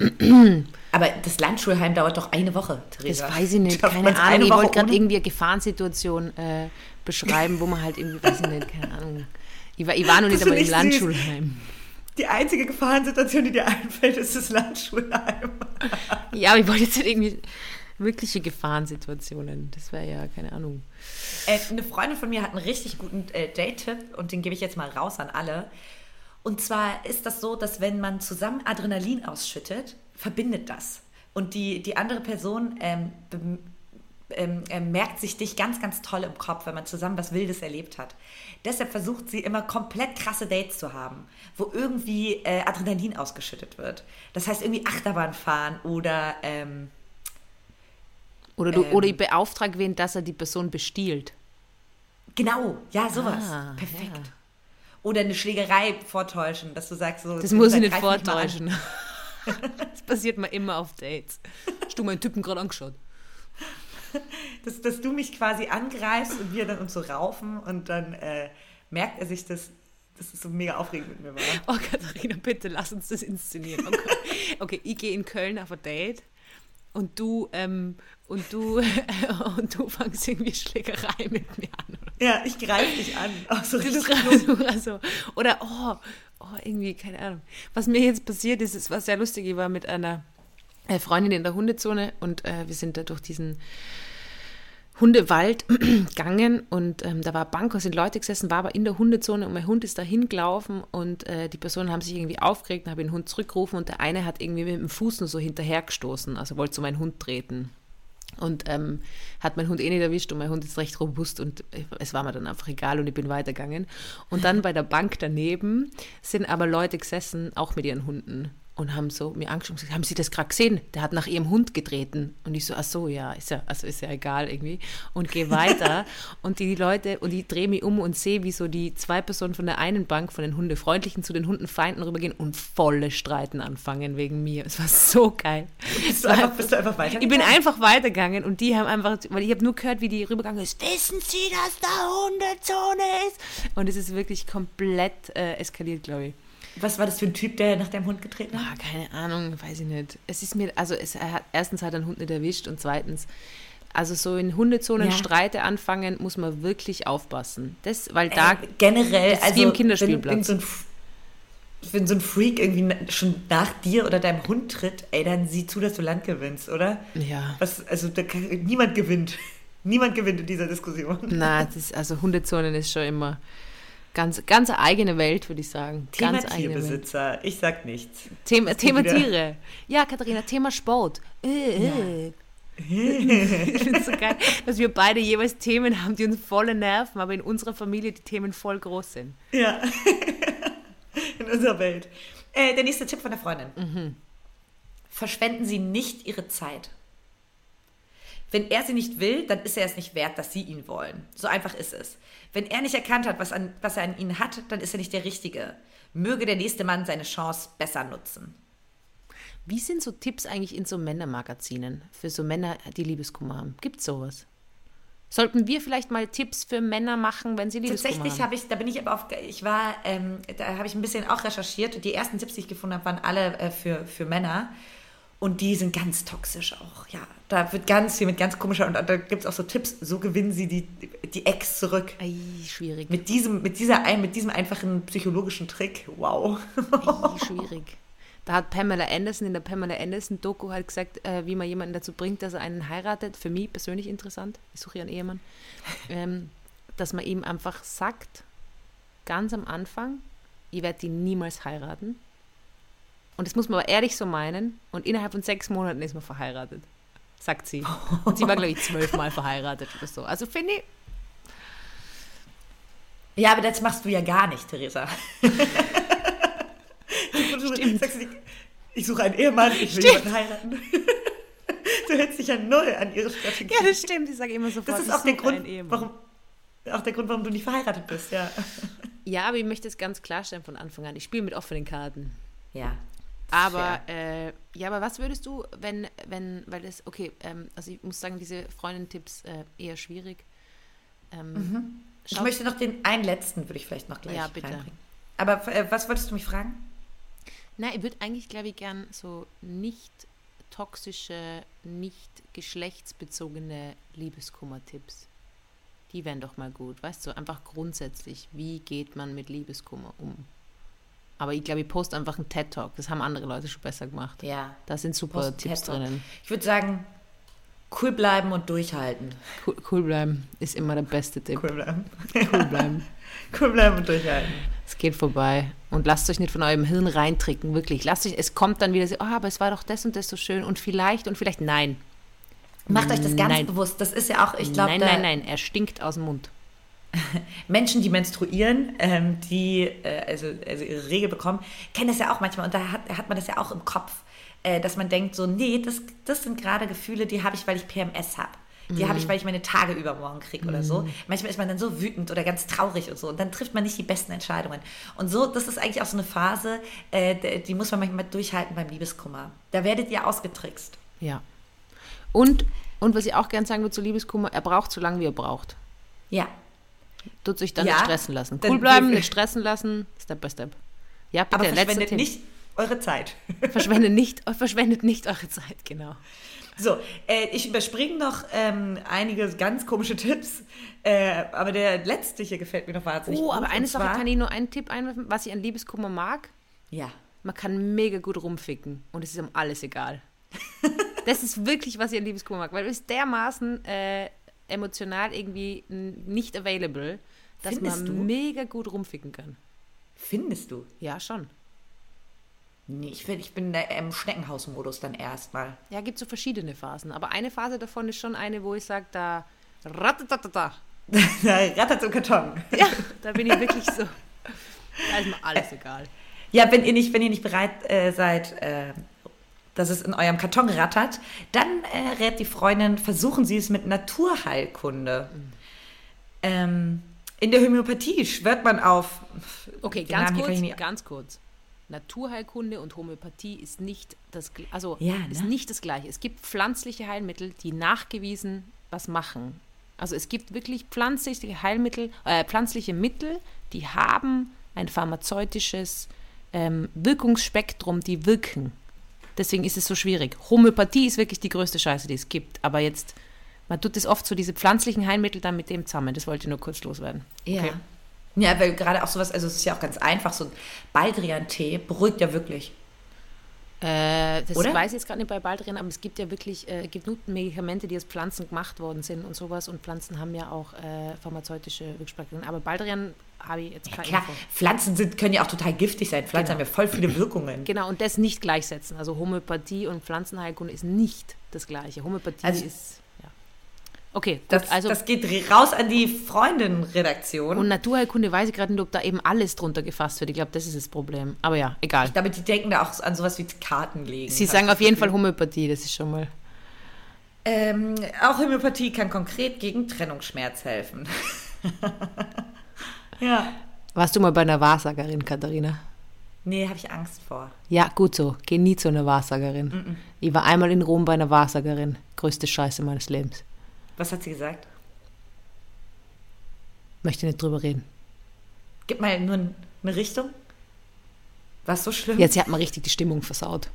[clears throat] aber das Landschulheim dauert doch eine Woche, Theresa. Das weiß ich nicht, keine Ahnung. Ich wollte gerade irgendwie eine Gefahrensituation äh, beschreiben, wo man halt irgendwie, weiß ich nicht, keine Ahnung ich war, ich war noch nicht einmal im Landschulheim. Die einzige Gefahrensituation, die dir einfällt, ist das Landschulheim. [laughs] ja, aber ich wollte jetzt nicht irgendwie. Wirkliche Gefahrensituationen. Das wäre ja, keine Ahnung. Äh, eine Freundin von mir hat einen richtig guten äh, Date-Tipp und den gebe ich jetzt mal raus an alle. Und zwar ist das so, dass wenn man zusammen Adrenalin ausschüttet, verbindet das. Und die, die andere Person ähm, ähm, äh, merkt sich dich ganz, ganz toll im Kopf, wenn man zusammen was Wildes erlebt hat. Deshalb versucht sie immer komplett krasse Dates zu haben, wo irgendwie äh, Adrenalin ausgeschüttet wird. Das heißt irgendwie Achterbahn fahren oder ähm, oder du ähm, oder ich beauftrage wen, dass er die Person bestiehlt. Genau, ja, sowas. Ah, Perfekt. Ja. Oder eine Schlägerei vortäuschen, dass du sagst so. Das muss ich nicht vortäuschen. [laughs] das passiert mir immer auf Dates. Hast du meinen Typen gerade angeschaut? [laughs] dass, dass du mich quasi angreifst und wir dann uns so raufen und dann äh, merkt er sich das. Das ist so mega aufregend mit mir war. Oh, Katharina, bitte lass uns das inszenieren. Okay, okay ich gehe in Köln auf ein Date und du ähm, und du [laughs] und du fangst irgendwie Schlägerei mit mir an. Oder? Ja, ich greife dich an. Oh, so du, du, also, oder oh, oh, irgendwie keine Ahnung. Was mir jetzt passiert ist, ist was sehr lustig. Ich war mit einer äh, Freundin in der Hundezone und äh, wir sind da durch diesen Hundewald [clears throat] gegangen und ähm, da war Bank, sind Leute gesessen, war aber in der Hundezone und mein Hund ist da hingelaufen und äh, die Personen haben sich irgendwie aufgeregt und habe den Hund zurückgerufen und der eine hat irgendwie mit dem Fuß nur so hinterhergestoßen, also wollte so meinen Hund treten. Und ähm, hat mein Hund eh nicht erwischt und mein Hund ist recht robust und äh, es war mir dann einfach egal und ich bin weitergegangen. Und dann bei der Bank daneben sind aber Leute gesessen, auch mit ihren Hunden und haben so mir angeschaut und gesagt, haben Sie das gerade gesehen? Der hat nach ihrem Hund getreten. Und ich so, ach so, ja, ist ja, also ist ja egal irgendwie. Und gehe [laughs] weiter. und die Leute, und ich drehe mich um und sehe, wie so die zwei Personen von der einen Bank, von den Hundefreundlichen zu den Hundenfeinden rübergehen und volle Streiten anfangen wegen mir. Es war so geil. Bist du, einfach, bist du einfach weitergegangen? Ich bin einfach weitergegangen und die haben einfach, weil ich habe nur gehört, wie die rübergegangen ist, wissen Sie, dass da Hundezone ist? Und es ist wirklich komplett äh, eskaliert, glaube ich. Was war das für ein Typ, der nach deinem Hund getreten hat? Ah, keine Ahnung, weiß ich nicht. Es ist mir, also es hat, erstens hat er einen Hund nicht erwischt und zweitens, also so in Hundezonen ja. Streite anfangen, muss man wirklich aufpassen. Das, weil da äh, generell, das ist also wie im Kinderspielplatz. Wenn, wenn, so ein, wenn so ein Freak irgendwie schon nach dir oder deinem Hund tritt, ey, dann sieh zu, dass du Land gewinnst, oder? Ja. Was, also kann, niemand gewinnt. [laughs] Niemand gewinnt in dieser Diskussion. Na, das, also Hundezonen ist schon immer Ganz, ganz eigene Welt, würde ich sagen. Thema ganz Tierbesitzer, ich sag nichts. Thema, Thema Tiere. Ja, Katharina, Thema Sport. Äh, ja. Äh. [laughs] ich finde es so geil, dass wir beide jeweils Themen haben, die uns volle nerven, aber in unserer Familie die Themen voll groß sind. Ja, [laughs] in unserer Welt. Äh, der nächste Tipp von der Freundin. Mhm. Verschwenden Sie nicht Ihre Zeit. Wenn er sie nicht will, dann ist er es nicht wert, dass sie ihn wollen. So einfach ist es. Wenn er nicht erkannt hat, was, an, was er an ihnen hat, dann ist er nicht der Richtige. Möge der nächste Mann seine Chance besser nutzen. Wie sind so Tipps eigentlich in so Männermagazinen für so Männer, die Liebeskummer haben? Gibt es sowas? Sollten wir vielleicht mal Tipps für Männer machen, wenn sie Liebeskummer haben? Tatsächlich habe ich, da bin ich aber auf, ich war, ähm, da habe ich ein bisschen auch recherchiert. Die ersten Tipps, die ich gefunden habe, waren alle äh, für, für Männer. Und die sind ganz toxisch auch, ja. Da wird ganz viel mit ganz komischer, und da gibt es auch so Tipps, so gewinnen sie die, die Ex zurück. Ei, schwierig. Mit diesem, mit, dieser, mit diesem einfachen psychologischen Trick, wow. Ei, [laughs] schwierig. Da hat Pamela Anderson in der Pamela Anderson Doku halt gesagt, äh, wie man jemanden dazu bringt, dass er einen heiratet. Für mich persönlich interessant, ich suche ja einen Ehemann, [laughs] ähm, dass man ihm einfach sagt, ganz am Anfang, ich werde die niemals heiraten und das muss man aber ehrlich so meinen. Und innerhalb von sechs Monaten ist man verheiratet, sagt sie. Und [laughs] sie war, glaube ich, zwölfmal verheiratet oder so. Also finde ich. Ja, aber das machst du ja gar nicht, Theresa. [laughs] Stimmt. Sagst du, ich suche einen Ehemann, ich will jemanden heiraten. du hältst dich ja null an ihre Strategie. Ja, das stimmt. Ich sage immer sofort, das ist auch der Grund, warum, auch der Grund, warum du nicht verheiratet bist, ja. Ja, aber ich möchte es ganz klarstellen von Anfang an. Ich spiele mit offenen Karten. Ja, aber äh, ja, aber was würdest du, wenn, wenn, weil das, okay, ähm, also ich muss sagen, diese Freundin-Tipps äh, eher schwierig. Ähm, mhm. Ich möchte noch den einen letzten, würde ich vielleicht noch gleich ja, bitte. reinbringen. Aber äh, was wolltest du mich fragen? Na, ich würde eigentlich, glaube ich, gern so nicht toxische, nicht geschlechtsbezogene Liebeskummer-Tipps. Die wären doch mal gut, weißt du, einfach grundsätzlich, wie geht man mit Liebeskummer um? Aber ich glaube, ich poste einfach einen TED-Talk. Das haben andere Leute schon besser gemacht. Ja. Da sind super Tipps drinnen. Ich würde sagen, Cool bleiben und durchhalten. Cool, cool bleiben ist immer der beste Tipp. Cool bleiben. Cool bleiben. [laughs] cool bleiben und durchhalten. Es geht vorbei. Und lasst euch nicht von eurem Hirn reintricken, wirklich. Lasst euch, es kommt dann wieder so, oh, aber es war doch das und das so schön und vielleicht und vielleicht nein. Macht euch das ganz Nein. bewusst. Das ist ja auch, ich glaube, nein, nein, nein, er stinkt aus dem Mund. [laughs] Menschen, die menstruieren, ähm, die äh, also, also ihre Regel bekommen, kennen das ja auch manchmal. Und da hat, hat man das ja auch im Kopf, äh, dass man denkt, so, nee, das, das sind gerade Gefühle, die habe ich, weil ich PMS habe. Die habe ich, weil ich meine Tage übermorgen kriege oder so. Manchmal ist man dann so wütend oder ganz traurig und so. Und dann trifft man nicht die besten Entscheidungen. Und so, das ist eigentlich auch so eine Phase, äh, die muss man manchmal durchhalten beim Liebeskummer. Da werdet ihr ausgetrickst. Ja. Und, und was ich auch gern sagen würde zu Liebeskummer, er braucht so lange, wie er braucht. Ja. Tut sich dann Ja, nicht stressen lassen. Cool bleiben, nicht stressen lassen, Step by Step. Ja, bitte, Aber verschwendet nicht eure Zeit. [laughs] Verschwendet nicht, verschwendet nicht eure Zeit, genau. So, äh, ich überspringe noch ähm, einige ganz komische Tipps, äh, aber der letzte hier gefällt mir noch wahnsinnig Oh, gut. aber eine Sache kann ich nur einen Tipp einwerfen, was ich an Liebeskummer mag. Ja. Man kann mega gut rumficken und es ist um alles egal. [laughs] das ist wirklich, was ich an Liebeskummer mag, weil es ist dermaßen äh, emotional irgendwie nicht available, dass Findest man du? mega gut rumficken kann. Findest du? Ja, schon. Nee, ich, find, ich bin da im Schneckenhausmodus dann erstmal. Ja, gibt so verschiedene Phasen, aber eine Phase davon ist schon eine, wo ich sage, da ratatatata. [laughs] da rattert so Karton. Ja, da bin ich wirklich so. Da ist mir alles egal. Ja, wenn ihr nicht, wenn ihr nicht bereit äh, seid, äh, dass es in eurem Karton rattert, dann äh, rät die Freundin, versuchen Sie es mit Naturheilkunde. Ähm, in der Homöopathie schwört man auf. Okay, ganz Namen kurz, ganz kurz. Naturheilkunde und Homöopathie ist nicht das, also Ja, ist ne? nicht das Gleiche. Es gibt pflanzliche Heilmittel, die nachgewiesen was machen. Also es gibt wirklich pflanzliche Heilmittel, äh, pflanzliche Mittel, die haben ein pharmazeutisches ähm, Wirkungsspektrum, die wirken. Deswegen ist es so schwierig. Homöopathie ist wirklich die größte Scheiße, die es gibt. Aber jetzt, man tut es oft so, diese pflanzlichen Heilmittel dann mit dem zusammen. Das wollte ich nur kurz loswerden. Ja. Okay. Ja, weil gerade auch sowas, also es ist ja auch ganz einfach, so ein Baldrian-Tee beruhigt ja wirklich. Äh, das Oder? weiß ich jetzt gerade nicht bei Baldrian, aber es gibt ja wirklich äh, genug Medikamente, die aus Pflanzen gemacht worden sind und sowas. Und Pflanzen haben ja auch äh, pharmazeutische Wirkspektren. Aber Baldrian habe ich jetzt keine Klar, Info. Pflanzen sind, können ja auch total giftig sein. Pflanzen Genau. haben ja voll viele Wirkungen. Genau, und das nicht gleichsetzen. Also Homöopathie und Pflanzenheilkunde ist nicht das Gleiche. Homöopathie Also- ist, ja. Okay, gut, Das, also das geht raus an die Freundin-Redaktion. und Naturheilkunde weiß ich gerade nicht, ob da eben alles drunter gefasst wird. Ich glaube, das ist das Problem. Aber ja, egal. Damit die denken da auch an sowas wie Karten legen. Sie sagen ich auf jeden Fall. Homöopathie, das ist schon mal. Ähm, auch Homöopathie kann konkret gegen Trennungsschmerz helfen. [laughs] ja. Warst du mal bei einer Wahrsagerin, Katharina? Nee, habe ich Angst vor. Ja, gut so. Geh nie zu einer Wahrsagerin. Ich war einmal in Rom bei einer Wahrsagerin. Größte Scheiße meines Lebens. Was hat sie gesagt? Möchte nicht drüber reden. Gib mal nur eine Richtung. War es so schlimm? Jetzt hat man richtig die Stimmung versaut.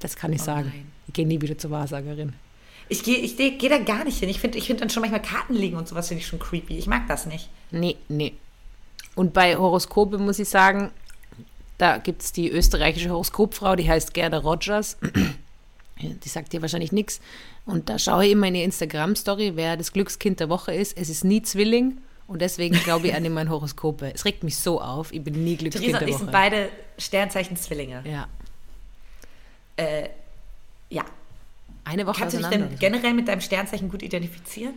Das kann ich Oh sagen. nein. Ich gehe nie wieder zur Wahrsagerin. Ich gehe ich geh, da gar nicht hin. Ich finde ich find dann schon manchmal Karten legen und sowas finde ich schon creepy. Ich mag das nicht. Nee, nee. Und bei Horoskope muss ich sagen, da gibt es die österreichische Horoskopfrau, die heißt Gerda Rogers. Die sagt dir wahrscheinlich nichts. Und da schaue ich immer in die Instagram-Story, wer das Glückskind der Woche ist. Es ist nie Zwilling. Und deswegen glaube ich an mein Horoskope. Es regt mich so auf. Ich bin nie Glückskind Theresa der ich Woche. sind beide Sternzeichen Zwillinge. ja. Äh, ja. Eine Woche Kannst du dich denn generell mit deinem Sternzeichen gut identifizieren?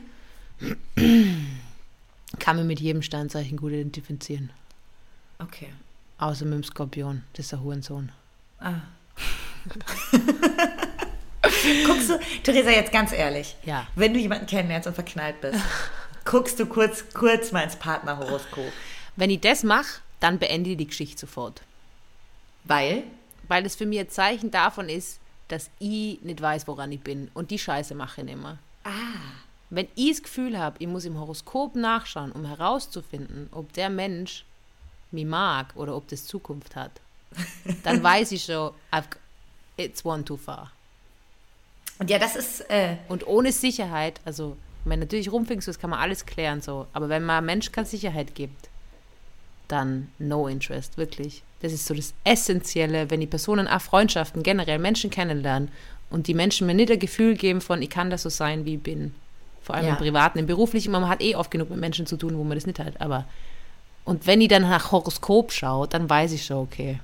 Kann man mit jedem Sternzeichen gut identifizieren. Okay. Außer mit dem Skorpion. Das ist der Hurensohn. Ah. [laughs] Guckst du, Theresa, jetzt ganz ehrlich, Ja. wenn du jemanden kennenlernst und verknallt bist, [laughs] guckst du kurz, kurz mal ins Partnerhoroskop. Wenn ich das mache, dann beende ich die Geschichte sofort. Weil, Weil das für mich ein Zeichen davon ist, dass ich nicht weiß, woran ich bin. Und die Scheiße mache ich nicht mehr. ah, Wenn ich das Gefühl habe, ich muss im Horoskop nachschauen, um herauszufinden, ob der Mensch mich mag oder ob das Zukunft hat, [laughs] dann weiß ich schon, it's one too far. und ja, das ist, äh, Und ohne Sicherheit, also, ich meine, natürlich rumfingst du, das kann man alles klären, so. Aber wenn man einem Mensch keine Sicherheit gibt, dann no interest, wirklich. Das ist so das Essentielle, wenn die Personen auch Freundschaften, generell Menschen kennenlernen und die Menschen mir nicht das Gefühl geben von, ich kann das so sein, wie ich bin. Vor allem Ja. im Privaten, im Beruflichen, man hat eh oft genug mit Menschen zu tun, wo man das nicht hat, aber und wenn ich dann nach Horoskop schaue, dann weiß ich schon, okay.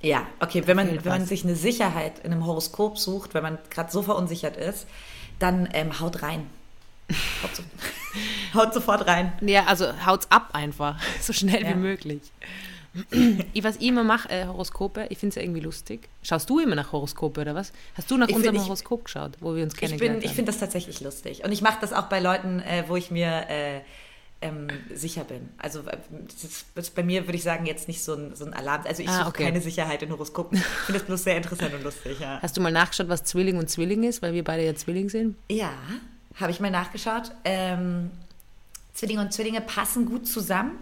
Ja, okay, wenn man, wenn man sich eine Sicherheit in einem Horoskop sucht, wenn man gerade so verunsichert ist, dann ähm, haut rein. [laughs] Haut, so, haut sofort rein. Ja, also haut's ab einfach, [laughs] so schnell Ja. wie möglich. [clears throat] ich, was ich immer mache, äh, Horoskope, ich finde es ja irgendwie lustig. Schaust du immer nach Horoskope oder was? Hast du nach Ich unserem find, ich- Horoskop geschaut, wo wir uns Ich, kennengelernt bin, ich haben? finde das tatsächlich lustig. Und ich mache das auch bei Leuten, äh, wo ich mir äh, ähm, sicher bin. Also äh, das ist, bei mir, würde ich sagen, jetzt nicht so ein, so ein Alarm. Also ich Ah, suche okay. keine Sicherheit in Horoskopen. [laughs] Ich finde das bloß sehr interessant und lustig, ja. Hast du mal nachgeschaut, was Zwilling und Zwilling ist, weil wir beide ja Zwilling sind? Ja, habe ich mal nachgeschaut. Ähm, Zwillinge und Zwillinge passen gut zusammen,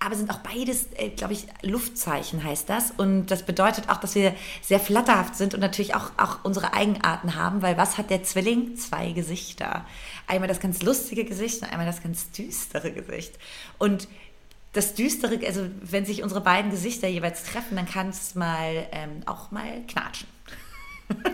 aber sind auch beides, äh, glaube ich, Luftzeichen heißt das. Und das bedeutet auch, dass wir sehr flatterhaft sind und natürlich auch, auch unsere Eigenarten haben, weil was hat der Zwilling? Zwei Gesichter. Einmal das ganz lustige Gesicht und einmal das ganz düstere Gesicht. Und das Düstere, also wenn sich unsere beiden Gesichter jeweils treffen, dann kann es mal ähm, auch mal knatschen. [laughs]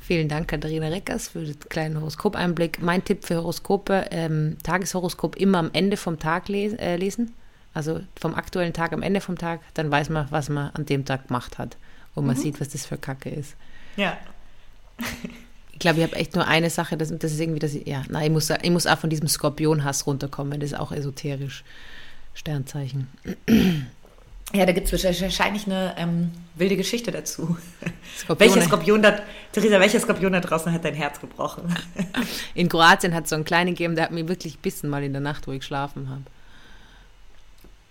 Vielen Dank, Katharina Reckers, für den kleinen Horoskopeinblick. Mein Tipp für Horoskope, ähm, Tageshoroskop immer am Ende vom Tag les äh, lesen. Also vom aktuellen Tag am Ende vom Tag, dann weiß man, was man an dem Tag gemacht hat. Und man sieht, was das für Kacke ist. Ja. [laughs] Ich glaube, ich habe echt nur eine Sache, das, das ist irgendwie, dass ich, ja, nein, ich muss, ich muss auch von diesem Skorpionhass runterkommen, das ist auch esoterisch. Sternzeichen. [clears throat] Ja, da gibt es wahrscheinlich eine ähm, wilde Geschichte dazu. [laughs] Skorpione. Welcher Skorpion da, Theresa, welcher Skorpion da draußen hat dein Herz gebrochen? [laughs] In Kroatien hat es so einen kleinen gegeben, der hat mich wirklich gebissen mal in der Nacht, wo ich geschlafen habe.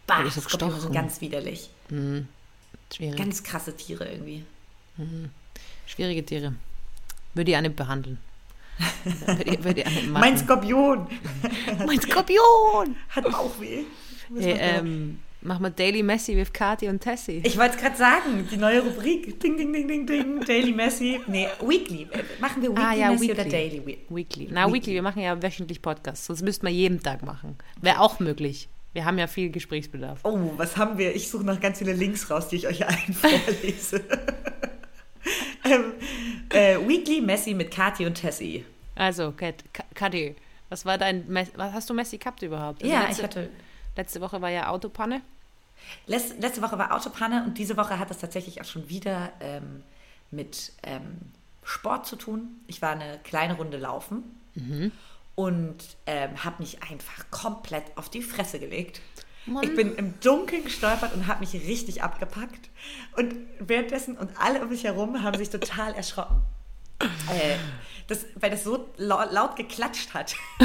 Bah, ist so Skorpione sind ganz widerlich. Schwierig. Ganz krasse Tiere irgendwie. Schwierige Tiere. Würde ich auch nicht behandeln. Würde würde ich [laughs] machen. Mein Skorpion [laughs] mein Skorpion! hat Bauchweh. Hey, ähm, mach mal Daily Messi with Kati und Tessie. Ich wollte es gerade sagen, die neue Rubrik. Ding, ding, ding, ding, ding. Daily Messi. Nee, Weekly. Äh, Machen wir Weekly Ah, ja, Messi oder Weekly. Daily? We- Weekly. Na, Weekly. wir machen ja wöchentlich Podcasts, sonst müssten wir jeden Tag machen. Wäre auch möglich. Wir haben ja viel Gesprächsbedarf. Oh, was haben wir? Ich suche noch ganz viele Links raus, die ich euch allen [laughs] vorlese. [laughs] ähm, äh, Weekly Messi mit Kati und Tessie. Also, Kat, Ka- Kati, was war dein, Mes- was hast du Messi gehabt überhaupt? Also Ja, letzte, ich hatte letzte Woche war ja Autopanne. Letz- Letzte Woche war Autopanne und diese Woche hat es tatsächlich auch schon wieder ähm, mit ähm, Sport zu tun. Ich war eine kleine Runde laufen und ähm, habe mich einfach komplett auf die Fresse gelegt. Mann. Ich bin im Dunkeln gestolpert und habe mich richtig abgepackt. Und währenddessen und alle um mich herum haben sich total erschrocken. Äh, das, weil das so lau- laut geklatscht hat, [laughs]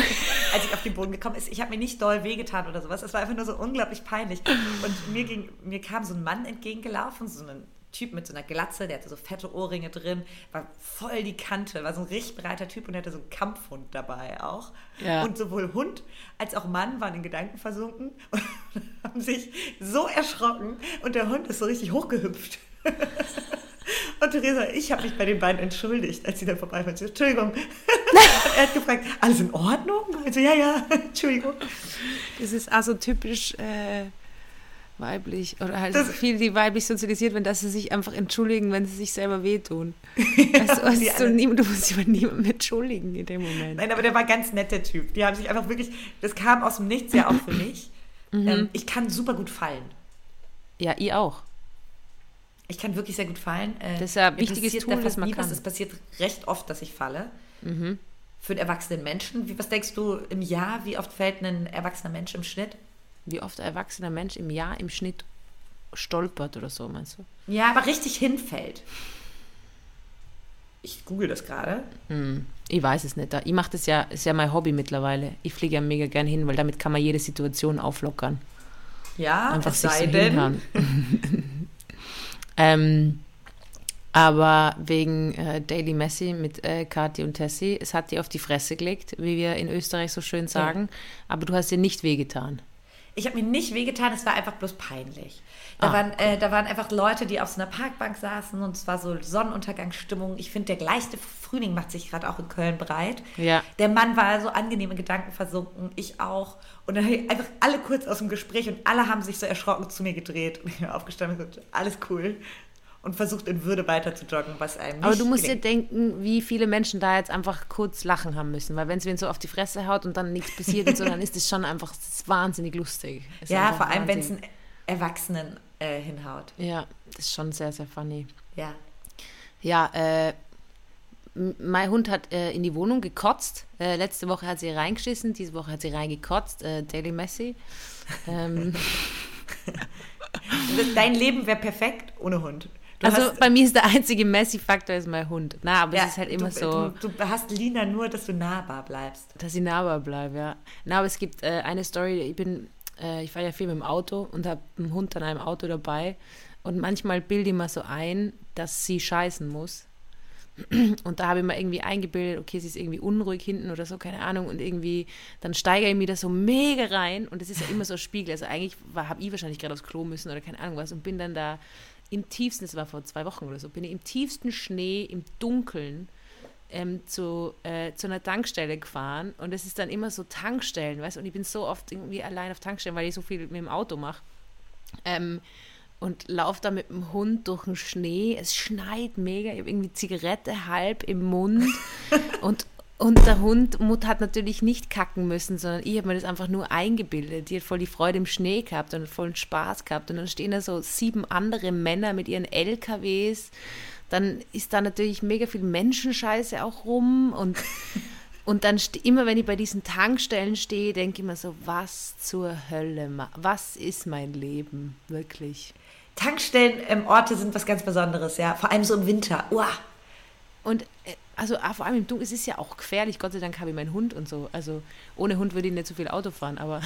als ich auf den Boden gekommen ist. Ich habe mir nicht doll wehgetan oder sowas. Es war einfach nur so unglaublich peinlich. Und mir, ging, mir kam so ein Mann entgegengelaufen, so ein Typ mit so einer Glatze, der hatte so fette Ohrringe drin, war voll die Kante, war so ein richtig breiter Typ und der hatte so einen Kampfhund dabei auch. Ja. Und sowohl Hund als auch Mann waren in Gedanken versunken und [laughs] haben sich so erschrocken und der Hund ist so richtig hochgehüpft. [laughs] Und Theresa, ich habe mich bei den beiden entschuldigt, als sie dann vorbei waren. Sie so, Entschuldigung. [laughs] Und er hat gefragt, alles in Ordnung? Und so, ja, ja, Entschuldigung. Das ist also typisch äh, weiblich. Oder halt Das- viele, die weiblich sozialisiert werden, dass sie sich einfach entschuldigen, wenn sie sich selber wehtun. [laughs] also, es die ist so, du musst dich bei niemandem entschuldigen in dem Moment. Nein, aber der war ganz nett, der Typ. Die haben sich einfach wirklich, das kam aus dem Nichts ja auch für mich. Ähm, ich kann super gut fallen. Ja, ich auch. Ich kann wirklich sehr gut fallen. Äh, Das ist ja ein wichtiges Tool, da was fast man nie kann. Mhm. Es passiert recht oft, dass ich falle. Für einen erwachsenen Menschen. Wie, was denkst du im Jahr? Wie oft fällt ein erwachsener Mensch im Schnitt? Wie oft ein erwachsener Mensch im Jahr im Schnitt stolpert oder so, meinst du? Ja, aber richtig hinfällt. Ich google das gerade. Ich weiß es nicht. Ich mache das ja, ist ja mein Hobby mittlerweile. Ich fliege ja mega gern hin, weil damit kann man jede Situation auflockern. Ja, Einfach es sich sei so denn. [laughs] ähm, aber wegen äh, Daily Messi mit äh, Kathi und Tessie, es hat dir auf die Fresse gelegt, wie wir in Österreich so schön sagen. Aber du hast dir nicht wehgetan. Ich habe mir nicht wehgetan, es war einfach bloß peinlich. Da, Ah, waren, äh, da waren einfach Leute, die auf so einer Parkbank saßen und es war so Sonnenuntergangsstimmung. Ich finde, der gleiche Frühling macht sich gerade auch in Köln breit. Ja. Der Mann war so angenehme Gedanken versunken, ich auch. Und dann einfach alle kurz aus dem Gespräch und alle haben sich so erschrocken zu mir gedreht. Und ich bin aufgestanden und gesagt, alles cool. Und versucht in Würde weiter zu joggen, was einem nicht Aber du musst gelingt. dir denken, wie viele Menschen da jetzt einfach kurz lachen haben müssen, weil wenn es wen so auf die Fresse haut und dann nichts passiert und so, dann ist das schon einfach wahnsinnig lustig. Es ist Ja, vor allem, wenn es einen Erwachsenen äh, hinhaut. Ja, das ist schon sehr, sehr funny. Ja. Ja, äh, mein Hund hat äh, in die Wohnung gekotzt. Äh, letzte Woche hat sie reingeschissen, diese Woche hat sie reingekotzt. Äh, Daily Messi. Ähm, [laughs] Dein Leben wäre perfekt ohne Hund. Du also hast- bei mir ist der einzige Messi-Faktor ist mein Hund. Na, aber ja, es ist halt immer du, so, Du, du hast Lina nur, dass du nahbar bleibst. dass ich nahbar bleibe, ja. Na, aber es gibt äh, eine Story, ich bin, äh, ich fahre ja viel mit dem Auto und habe einen Hund an einem Auto dabei und manchmal bilde ich mir so ein, dass sie scheißen muss. [clears throat] Und da habe ich mir irgendwie eingebildet, okay, sie ist irgendwie unruhig hinten oder so, keine Ahnung. Und irgendwie, dann steigere ich mir da so mega rein. Und das ist ja immer so ein Spiegel. Also eigentlich habe ich wahrscheinlich gerade aufs Klo müssen oder keine Ahnung was. Und bin dann da im tiefsten, das war vor zwei Wochen oder so, bin ich im tiefsten Schnee, im Dunkeln ähm, zu, äh, zu einer Tankstelle gefahren. Und es ist dann immer so Tankstellen, weißt du. Und ich bin so oft irgendwie allein auf Tankstellen, weil ich so viel mit dem Auto mache. Ähm, und laufe da mit dem Hund durch den Schnee. Es schneit mega. Ich habe irgendwie Zigarette halb im Mund. [laughs] und, und der Hund Mut hat natürlich nicht kacken müssen, sondern ich habe mir das einfach nur eingebildet. Die hat voll die Freude im Schnee gehabt und voll Spaß gehabt. Und dann stehen da so sieben andere Männer mit ihren LKWs. Dann ist da natürlich mega viel Menschenscheiße auch rum. Und, [laughs] und dann immer, wenn ich bei diesen Tankstellen stehe, denke ich mir so, was zur Hölle, was ist mein Leben, wirklich. Tankstellen ähm, Orte sind was ganz Besonderes, ja. Vor allem so im Winter. Uah. Und äh, also ah, vor allem im Dunkeln, es ist ja auch gefährlich. Gott sei Dank habe ich meinen Hund und so. Also ohne Hund würde ich nicht so viel Auto fahren, aber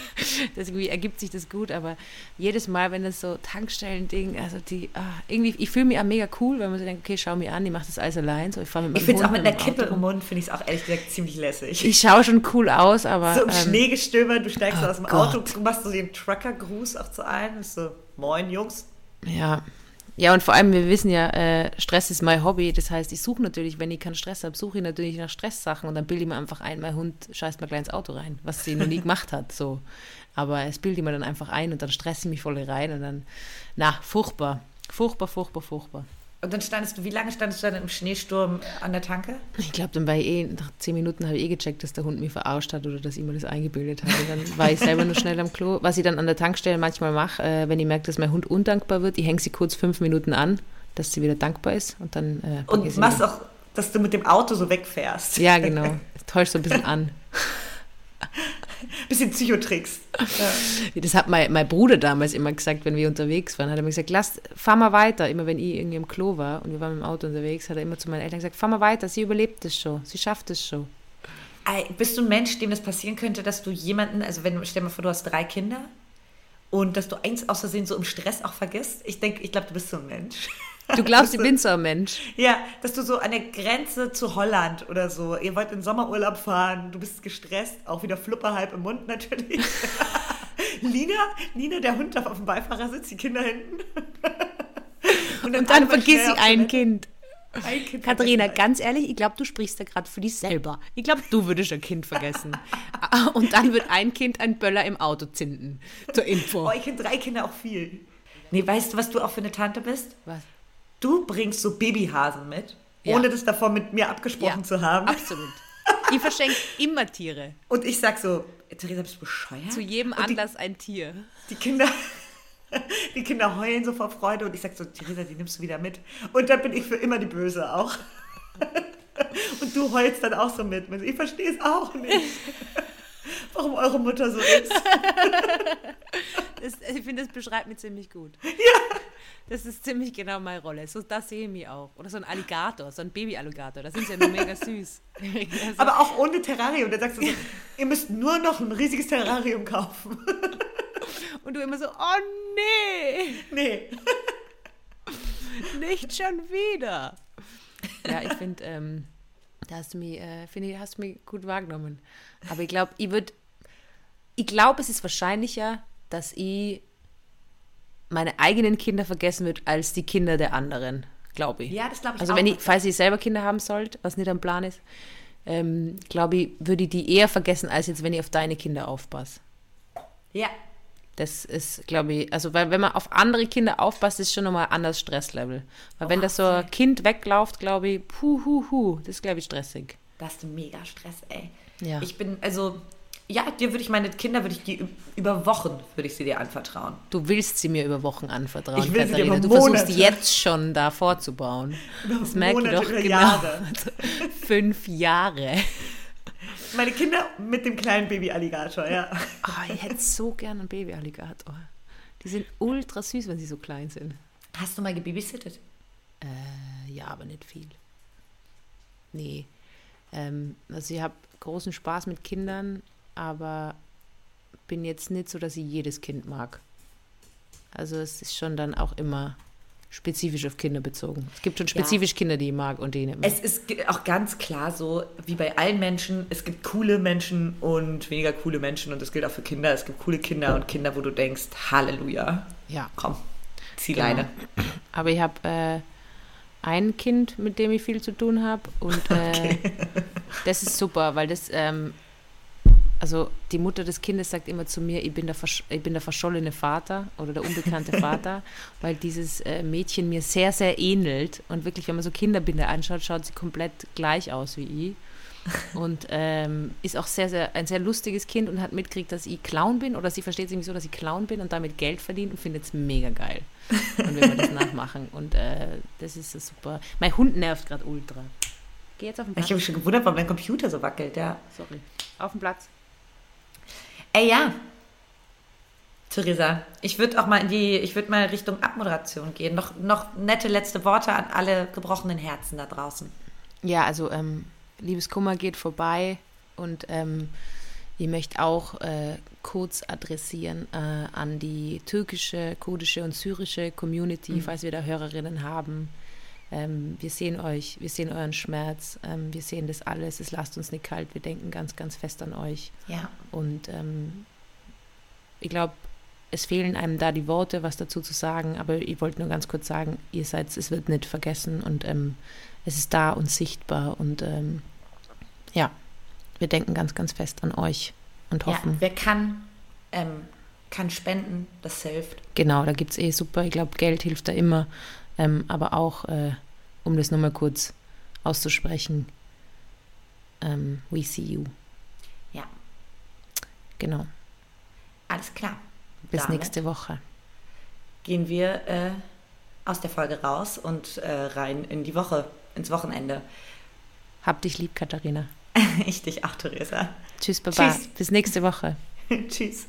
[laughs] das irgendwie ergibt sich das gut. Aber jedes Mal, wenn das so Tankstellen-Ding, also die, ah, irgendwie, ich fühle mich auch mega cool, weil man so denkt, okay, schau mir an, ich mache das alles allein. So, ich fahre mit Ich finde es auch mit einer Kippe im. Mund, finde ich es auch ehrlich gesagt ziemlich lässig. Ich schaue schon cool aus, aber. so im ähm, Schneegestöber, du steigst oh aus dem Gott. Auto, du machst so den Trucker-Gruß auch zu allen. So, moin Jungs. Ja. Ja, und vor allem, wir wissen ja, äh, Stress ist mein Hobby. Das heißt, ich suche natürlich, wenn ich keinen Stress habe, suche ich natürlich nach Stresssachen und dann bilde ich mir einfach ein, mein Hund scheißt mal gleich ins Auto rein, was sie noch nie [laughs] gemacht hat. So. Aber es bilde ich mir dann einfach ein und dann stresse ich mich voll rein und dann, na, furchtbar. Furchtbar, furchtbar, furchtbar. Und dann standest du, wie lange standest du dann im Schneesturm an der Tanke? Ich glaube, dann war ich eh, nach zehn Minuten habe ich eh gecheckt, dass der Hund mich verarscht hat oder dass ich mir das eingebildet habe. Dann war ich selber nur schnell am Klo. Was ich dann an der Tankstelle manchmal mache, äh, wenn ich merke, dass mein Hund undankbar wird, ich hänge sie kurz fünf Minuten an, dass sie wieder dankbar ist und dann äh, Und machst wieder. auch, dass du mit dem Auto so wegfährst. Ja, genau. Täuscht so ein bisschen an. [laughs] [laughs] Bisschen Psychotricks. Das hat mein, mein Bruder damals immer gesagt, wenn wir unterwegs waren. Hat er mir gesagt, lass, fahr mal weiter. Immer wenn ich irgendwie im Klo war und wir waren dem Auto unterwegs, hat er immer zu meinen Eltern gesagt, fahr mal weiter, sie überlebt es schon, sie schafft es schon. Bist du ein Mensch, dem das passieren könnte, dass du jemanden, also wenn, stell dir mal vor, du hast drei Kinder und dass du eins aus Versehen so im Stress auch vergisst? Ich denke, ich glaube, du bist so ein Mensch. Du glaubst, [laughs] ich bin so ein Mensch. Ja, dass du so an der Grenze zu Holland oder so, ihr wollt in Sommerurlaub fahren, du bist gestresst, auch wieder Flupper halb im Mund natürlich. [laughs] Lina, Lina, der Hund darf auf dem Beifahrersitz, die Kinder hinten. [laughs] Und dann mal vergiss ich ein. Kind. Ein Kind Katharina, ganz ehrlich, ich glaube, du sprichst da gerade für dich selber. Ich glaube, du würdest ein Kind vergessen. Und dann wird ein Kind ein Böller im Auto zünden. Zur Info. Oh, ich finde drei Kinder auch viel. Nee, weißt du, was du auch für eine Tante bist? Was? Du bringst so Babyhasen mit, Ja. ohne das davor mit mir abgesprochen Ja, zu haben. Absolut. Ich verschenke [laughs] immer Tiere. Und ich sag so, Theresa, bist du bescheuert? Zu jedem Und die- Anlass ein Tier. Die Kinder, [laughs] die Kinder heulen so vor Freude und ich sag so, Theresa, die nimmst du wieder mit. Und dann bin ich für immer die Böse auch. [laughs] Und du heulst dann auch so mit. Ich verstehe es auch nicht, warum eure Mutter so ist. Das, ich finde, das beschreibt mich ziemlich gut. Ja. Das ist ziemlich genau meine Rolle. So, das sehe ich mich auch. Oder so ein Alligator, so ein Baby-Alligator. Das sind ja nur mega süß. [laughs] Also, Aber auch ohne Terrarium. Dann sagst du so, ihr müsst nur noch ein riesiges Terrarium kaufen. [laughs] und du immer so, oh nee, Nee. [laughs] nicht schon wieder. Ja, ich finde, ähm, da hast du mich, äh, ich, hast du mich gut wahrgenommen. Aber ich glaube, ich würde, ich glaube, es ist wahrscheinlicher, dass ich meine eigenen Kinder vergessen würde, als die Kinder der anderen, glaube ich. Ja, das glaube ich Also auch. wenn ich, falls ich selber Kinder haben sollte, was nicht am Plan ist, ähm, glaube ich, würde ich die eher vergessen, als jetzt, wenn ich auf deine Kinder aufpasse. Ja, Das ist, glaube ich, also weil wenn man auf andere Kinder aufpasst, ist schon nochmal ein anderes Stresslevel. Weil wenn Oh, das so ein Kind wegläuft, glaube ich, puh, hu, hu, das ist, glaube ich, stressig. Da hast du mega Stress, ey. Ja. Ich bin, also, ja, dir würde ich meine Kinder, würde ich die über Wochen, würde ich sie dir anvertrauen. Du willst sie mir über Wochen anvertrauen, Ich will sie dir Katharina. über Du versuchst Monate. jetzt schon da vorzubauen. [laughs] Das merke ich Monate, doch über genau. Jahre. [laughs] Fünf Jahre. Meine Kinder mit dem kleinen Baby-Alligator, ja. Oh, [laughs] ich hätte so gern einen Babyalligator. Die sind ultra süß, wenn sie so klein sind. Hast du mal gebabysittet? Äh, ja, aber nicht viel. Nee. Ähm, also ich habe großen Spaß mit Kindern, aber bin jetzt nicht so, dass ich jedes Kind mag. Also es ist schon dann auch immer spezifisch auf Kinder bezogen. Es gibt schon spezifisch Kinder, die ich mag und die nicht mag. Es ist auch ganz klar so, wie bei allen Menschen, es gibt coole Menschen und weniger coole Menschen und das gilt auch für Kinder. Es gibt coole Kinder und Kinder, wo du denkst, Halleluja, ja. komm, zieh Genau. Leine. [clears throat] Aber ich habe äh, ein Kind, mit dem ich viel zu tun habe. Und äh, das ist super, weil das, ähm, also die Mutter des Kindes sagt immer zu mir, ich bin der, versch ich bin der verschollene Vater oder der unbekannte [laughs] Vater, weil dieses äh, Mädchen mir sehr, sehr ähnelt. Und wirklich, wenn man so Kinderbilder anschaut, schaut sie komplett gleich aus wie ich. Und ähm, ist auch sehr, sehr ein sehr lustiges Kind und hat mitgekriegt, dass ich Clown bin oder sie versteht irgendwie so, dass ich Clown bin und damit Geld verdient und findet es mega geil. Und wenn wir das [laughs] nachmachen. Und äh, das ist super. Mein Hund nervt gerade ultra. Geh jetzt auf den Ich Platz. habe mich schon gewundert, warum mein Computer so wackelt, ja. Sorry. Auf den Platz. Ey, ja. Theresa, ich würde auch mal in die, ich würde mal Richtung Abmoderation gehen. Noch, noch nette letzte Worte an alle gebrochenen Herzen da draußen. Ja, also ähm, Liebeskummer geht vorbei und ähm, ich möchte auch äh, kurz adressieren äh, an die türkische, kurdische und syrische Community, falls wir da Hörerinnen haben. Ähm, wir sehen euch, wir sehen euren Schmerz, ähm, wir sehen das alles, es lasst uns nicht kalt, wir denken ganz, ganz fest an euch. Ja. Und ähm, ich glaube, es fehlen einem da die Worte, was dazu zu sagen, aber ich wollte nur ganz kurz sagen, ihr seid, es wird nicht vergessen und ähm, es ist da und sichtbar und ähm, ja, wir denken ganz, ganz fest an euch und ja. hoffen. Wer kann, ähm, kann spenden, das hilft. Genau, da gibt es eh super, ich glaube, Geld hilft da immer, ähm, aber auch, äh, um das nochmal kurz auszusprechen, ähm, we see you. Ja. Genau, Alles klar. bis Damit nächste Woche. Gehen wir äh, aus der Folge raus und äh, rein in die Woche, ins Wochenende. Hab dich lieb, Katharina. [laughs] Ich dich auch, Theresa. Tschüss, Baba. Tschüss. Bis nächste Woche. [laughs] Tschüss.